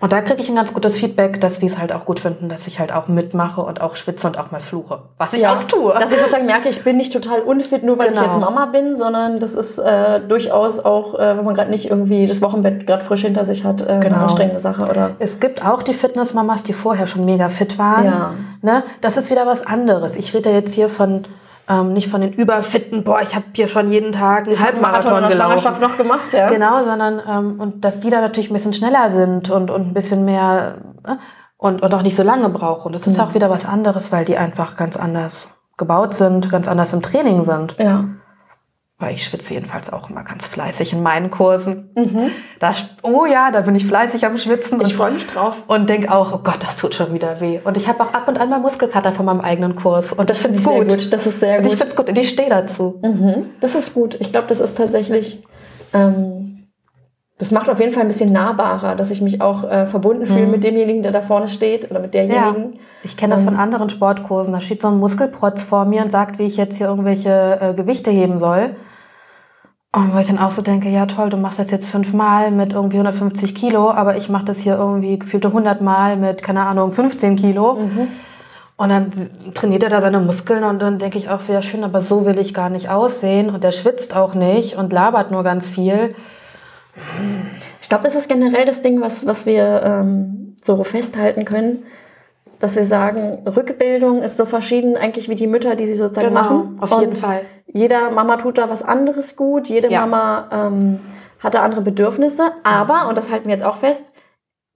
Und da kriege ich ein ganz gutes Feedback, dass die es halt auch gut finden, dass ich halt auch mitmache und auch schwitze und auch mal fluche. Was ich auch tue. Dass ich sozusagen merke, ich bin nicht total unfit, nur weil Genau. ich jetzt Mama bin, sondern das ist äh, durchaus auch, äh, wenn man gerade nicht irgendwie das Wochenbett gerade frisch hinter sich hat, äh, eine Genau. anstrengende Sache. Oder es gibt auch die Fitnessmamas, die vorher schon mega fit waren. Ja. Ne? Das ist wieder was anderes. Ich rede jetzt hier von ähm, nicht von den überfitten, boah, ich habe hier schon jeden Tag einen Halbmarathon in der gelaufen. Schwangerschaft noch gemacht, ja. Genau, sondern ähm, und dass die da natürlich ein bisschen schneller sind und, und ein bisschen mehr äh, und, und auch nicht so lange brauchen. Das ist auch wieder was anderes, weil die einfach ganz anders gebaut sind, ganz anders im Training sind. Ja. Weil ich schwitze jedenfalls auch immer ganz fleißig in meinen Kursen. Da, oh ja, da bin ich fleißig am Schwitzen. Ich freue mich drauf. Und denke auch, oh Gott, das tut schon wieder weh. Und ich habe auch ab und an mal Muskelkater von meinem eigenen Kurs. Und das, finde ich Sehr gut. gut. Das ist sehr Und ich gut. finde es gut und ich stehe dazu. Mhm. Das ist gut. Ich glaube, das ist tatsächlich, ähm, das macht auf jeden Fall ein bisschen nahbarer, dass ich mich auch äh, verbunden fühle mit demjenigen, der da vorne steht oder mit derjenigen. Ich kenne das von anderen Sportkursen. Da steht so ein Muskelprotz vor mir und sagt, wie ich jetzt hier irgendwelche äh, Gewichte heben soll. Und wo ich dann auch so denke, ja toll, du machst das jetzt fünfmal mit irgendwie 150 Kilo, aber ich mache das hier irgendwie gefühlte 100 Mal mit, keine Ahnung, 15 Kilo. Und dann trainiert er da seine Muskeln und dann denke ich auch sehr schön, aber so will ich gar nicht aussehen. Und der schwitzt auch nicht und labert nur ganz viel. Ich glaube, das ist generell das Ding, was, was wir ähm, so festhalten können, dass wir sagen, Rückbildung ist so verschieden eigentlich wie die Mütter, die sie sozusagen machen. Genau, auf Und jeden Fall. Jeder Mama tut da was anderes gut, jede Ja. Mama ähm, hat da andere Bedürfnisse, aber, und das halten wir jetzt auch fest,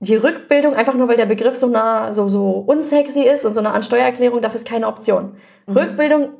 die Rückbildung, einfach nur weil der Begriff so nah, so, so unsexy ist und so eine Art Steuererklärung, das ist keine Option. Rückbildung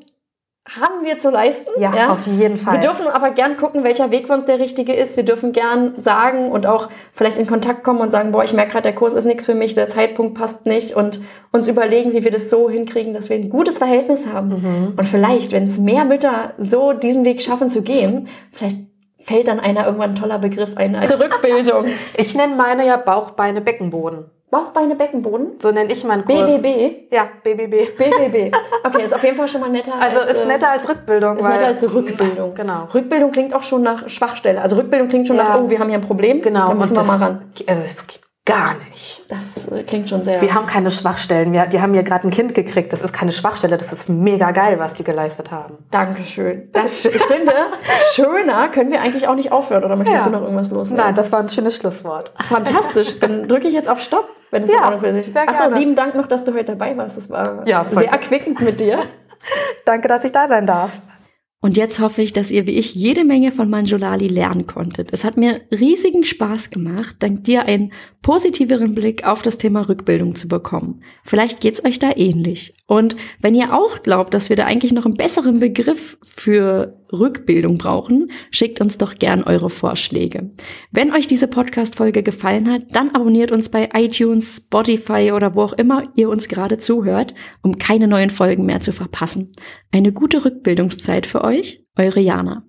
haben wir zu leisten. Mhm. Ja, auf jeden Fall. Wir dürfen aber gern gucken, welcher Weg für uns der richtige ist. Wir dürfen gern sagen und auch vielleicht in Kontakt kommen und sagen, boah, ich merke gerade, der Kurs ist nichts für mich, der Zeitpunkt passt nicht und uns überlegen, wie wir das so hinkriegen, dass wir ein gutes Verhältnis haben. Mhm. Und vielleicht, wenn es mehr Mütter so diesen Weg schaffen zu gehen, vielleicht fällt dann einer irgendwann ein toller Begriff ein. Also Rückbildung. Ich nenne meine ja Bauch, Beine, Beckenboden. Bauch, Beine, Beckenboden. So nenne ich meinen Kurs. BBB. Ja, BBB. BBB. Okay, ist auf jeden Fall schon mal netter. Also als, ist netter als Rückbildung. Ist netter als Rückbildung. Genau. Rückbildung klingt auch schon nach Schwachstelle. Also Rückbildung klingt schon Ja. nach, oh, wir haben hier ein Problem. Genau. Da müssen und wir das, mal ran. Also es geht gar nicht. Das äh, klingt schon sehr. Wir haben keine Schwachstellen. Wir, die haben hier gerade ein Kind gekriegt. Das ist keine Schwachstelle. Das ist mega geil, was die geleistet haben. Dankeschön. Das, ich finde, schöner können wir eigentlich auch nicht aufhören. Oder möchtest Ja. du noch irgendwas Nein, loswerden? das war ein schönes Schlusswort. Fantastisch. Dann drücke ich jetzt auf Stopp, wenn es Ja, in Ordnung für dich ist. Achso, lieben Dank noch, dass du heute dabei warst. Das war Ja, sehr erquickend mit dir. Danke, dass ich da sein darf. Und jetzt hoffe ich, dass ihr wie ich jede Menge von Manjulali lernen konntet. Es hat mir riesigen Spaß gemacht, dank dir einen positiveren Blick auf das Thema Rückbildung zu bekommen. Vielleicht geht's euch da ähnlich. Und wenn ihr auch glaubt, dass wir da eigentlich noch einen besseren Begriff für Rückbildung brauchen, schickt uns doch gern eure Vorschläge. Wenn euch diese Podcast-Folge gefallen hat, dann abonniert uns bei iTunes, Spotify oder wo auch immer ihr uns gerade zuhört, um keine neuen Folgen mehr zu verpassen. Eine gute Rückbildungszeit für euch, eure Jana.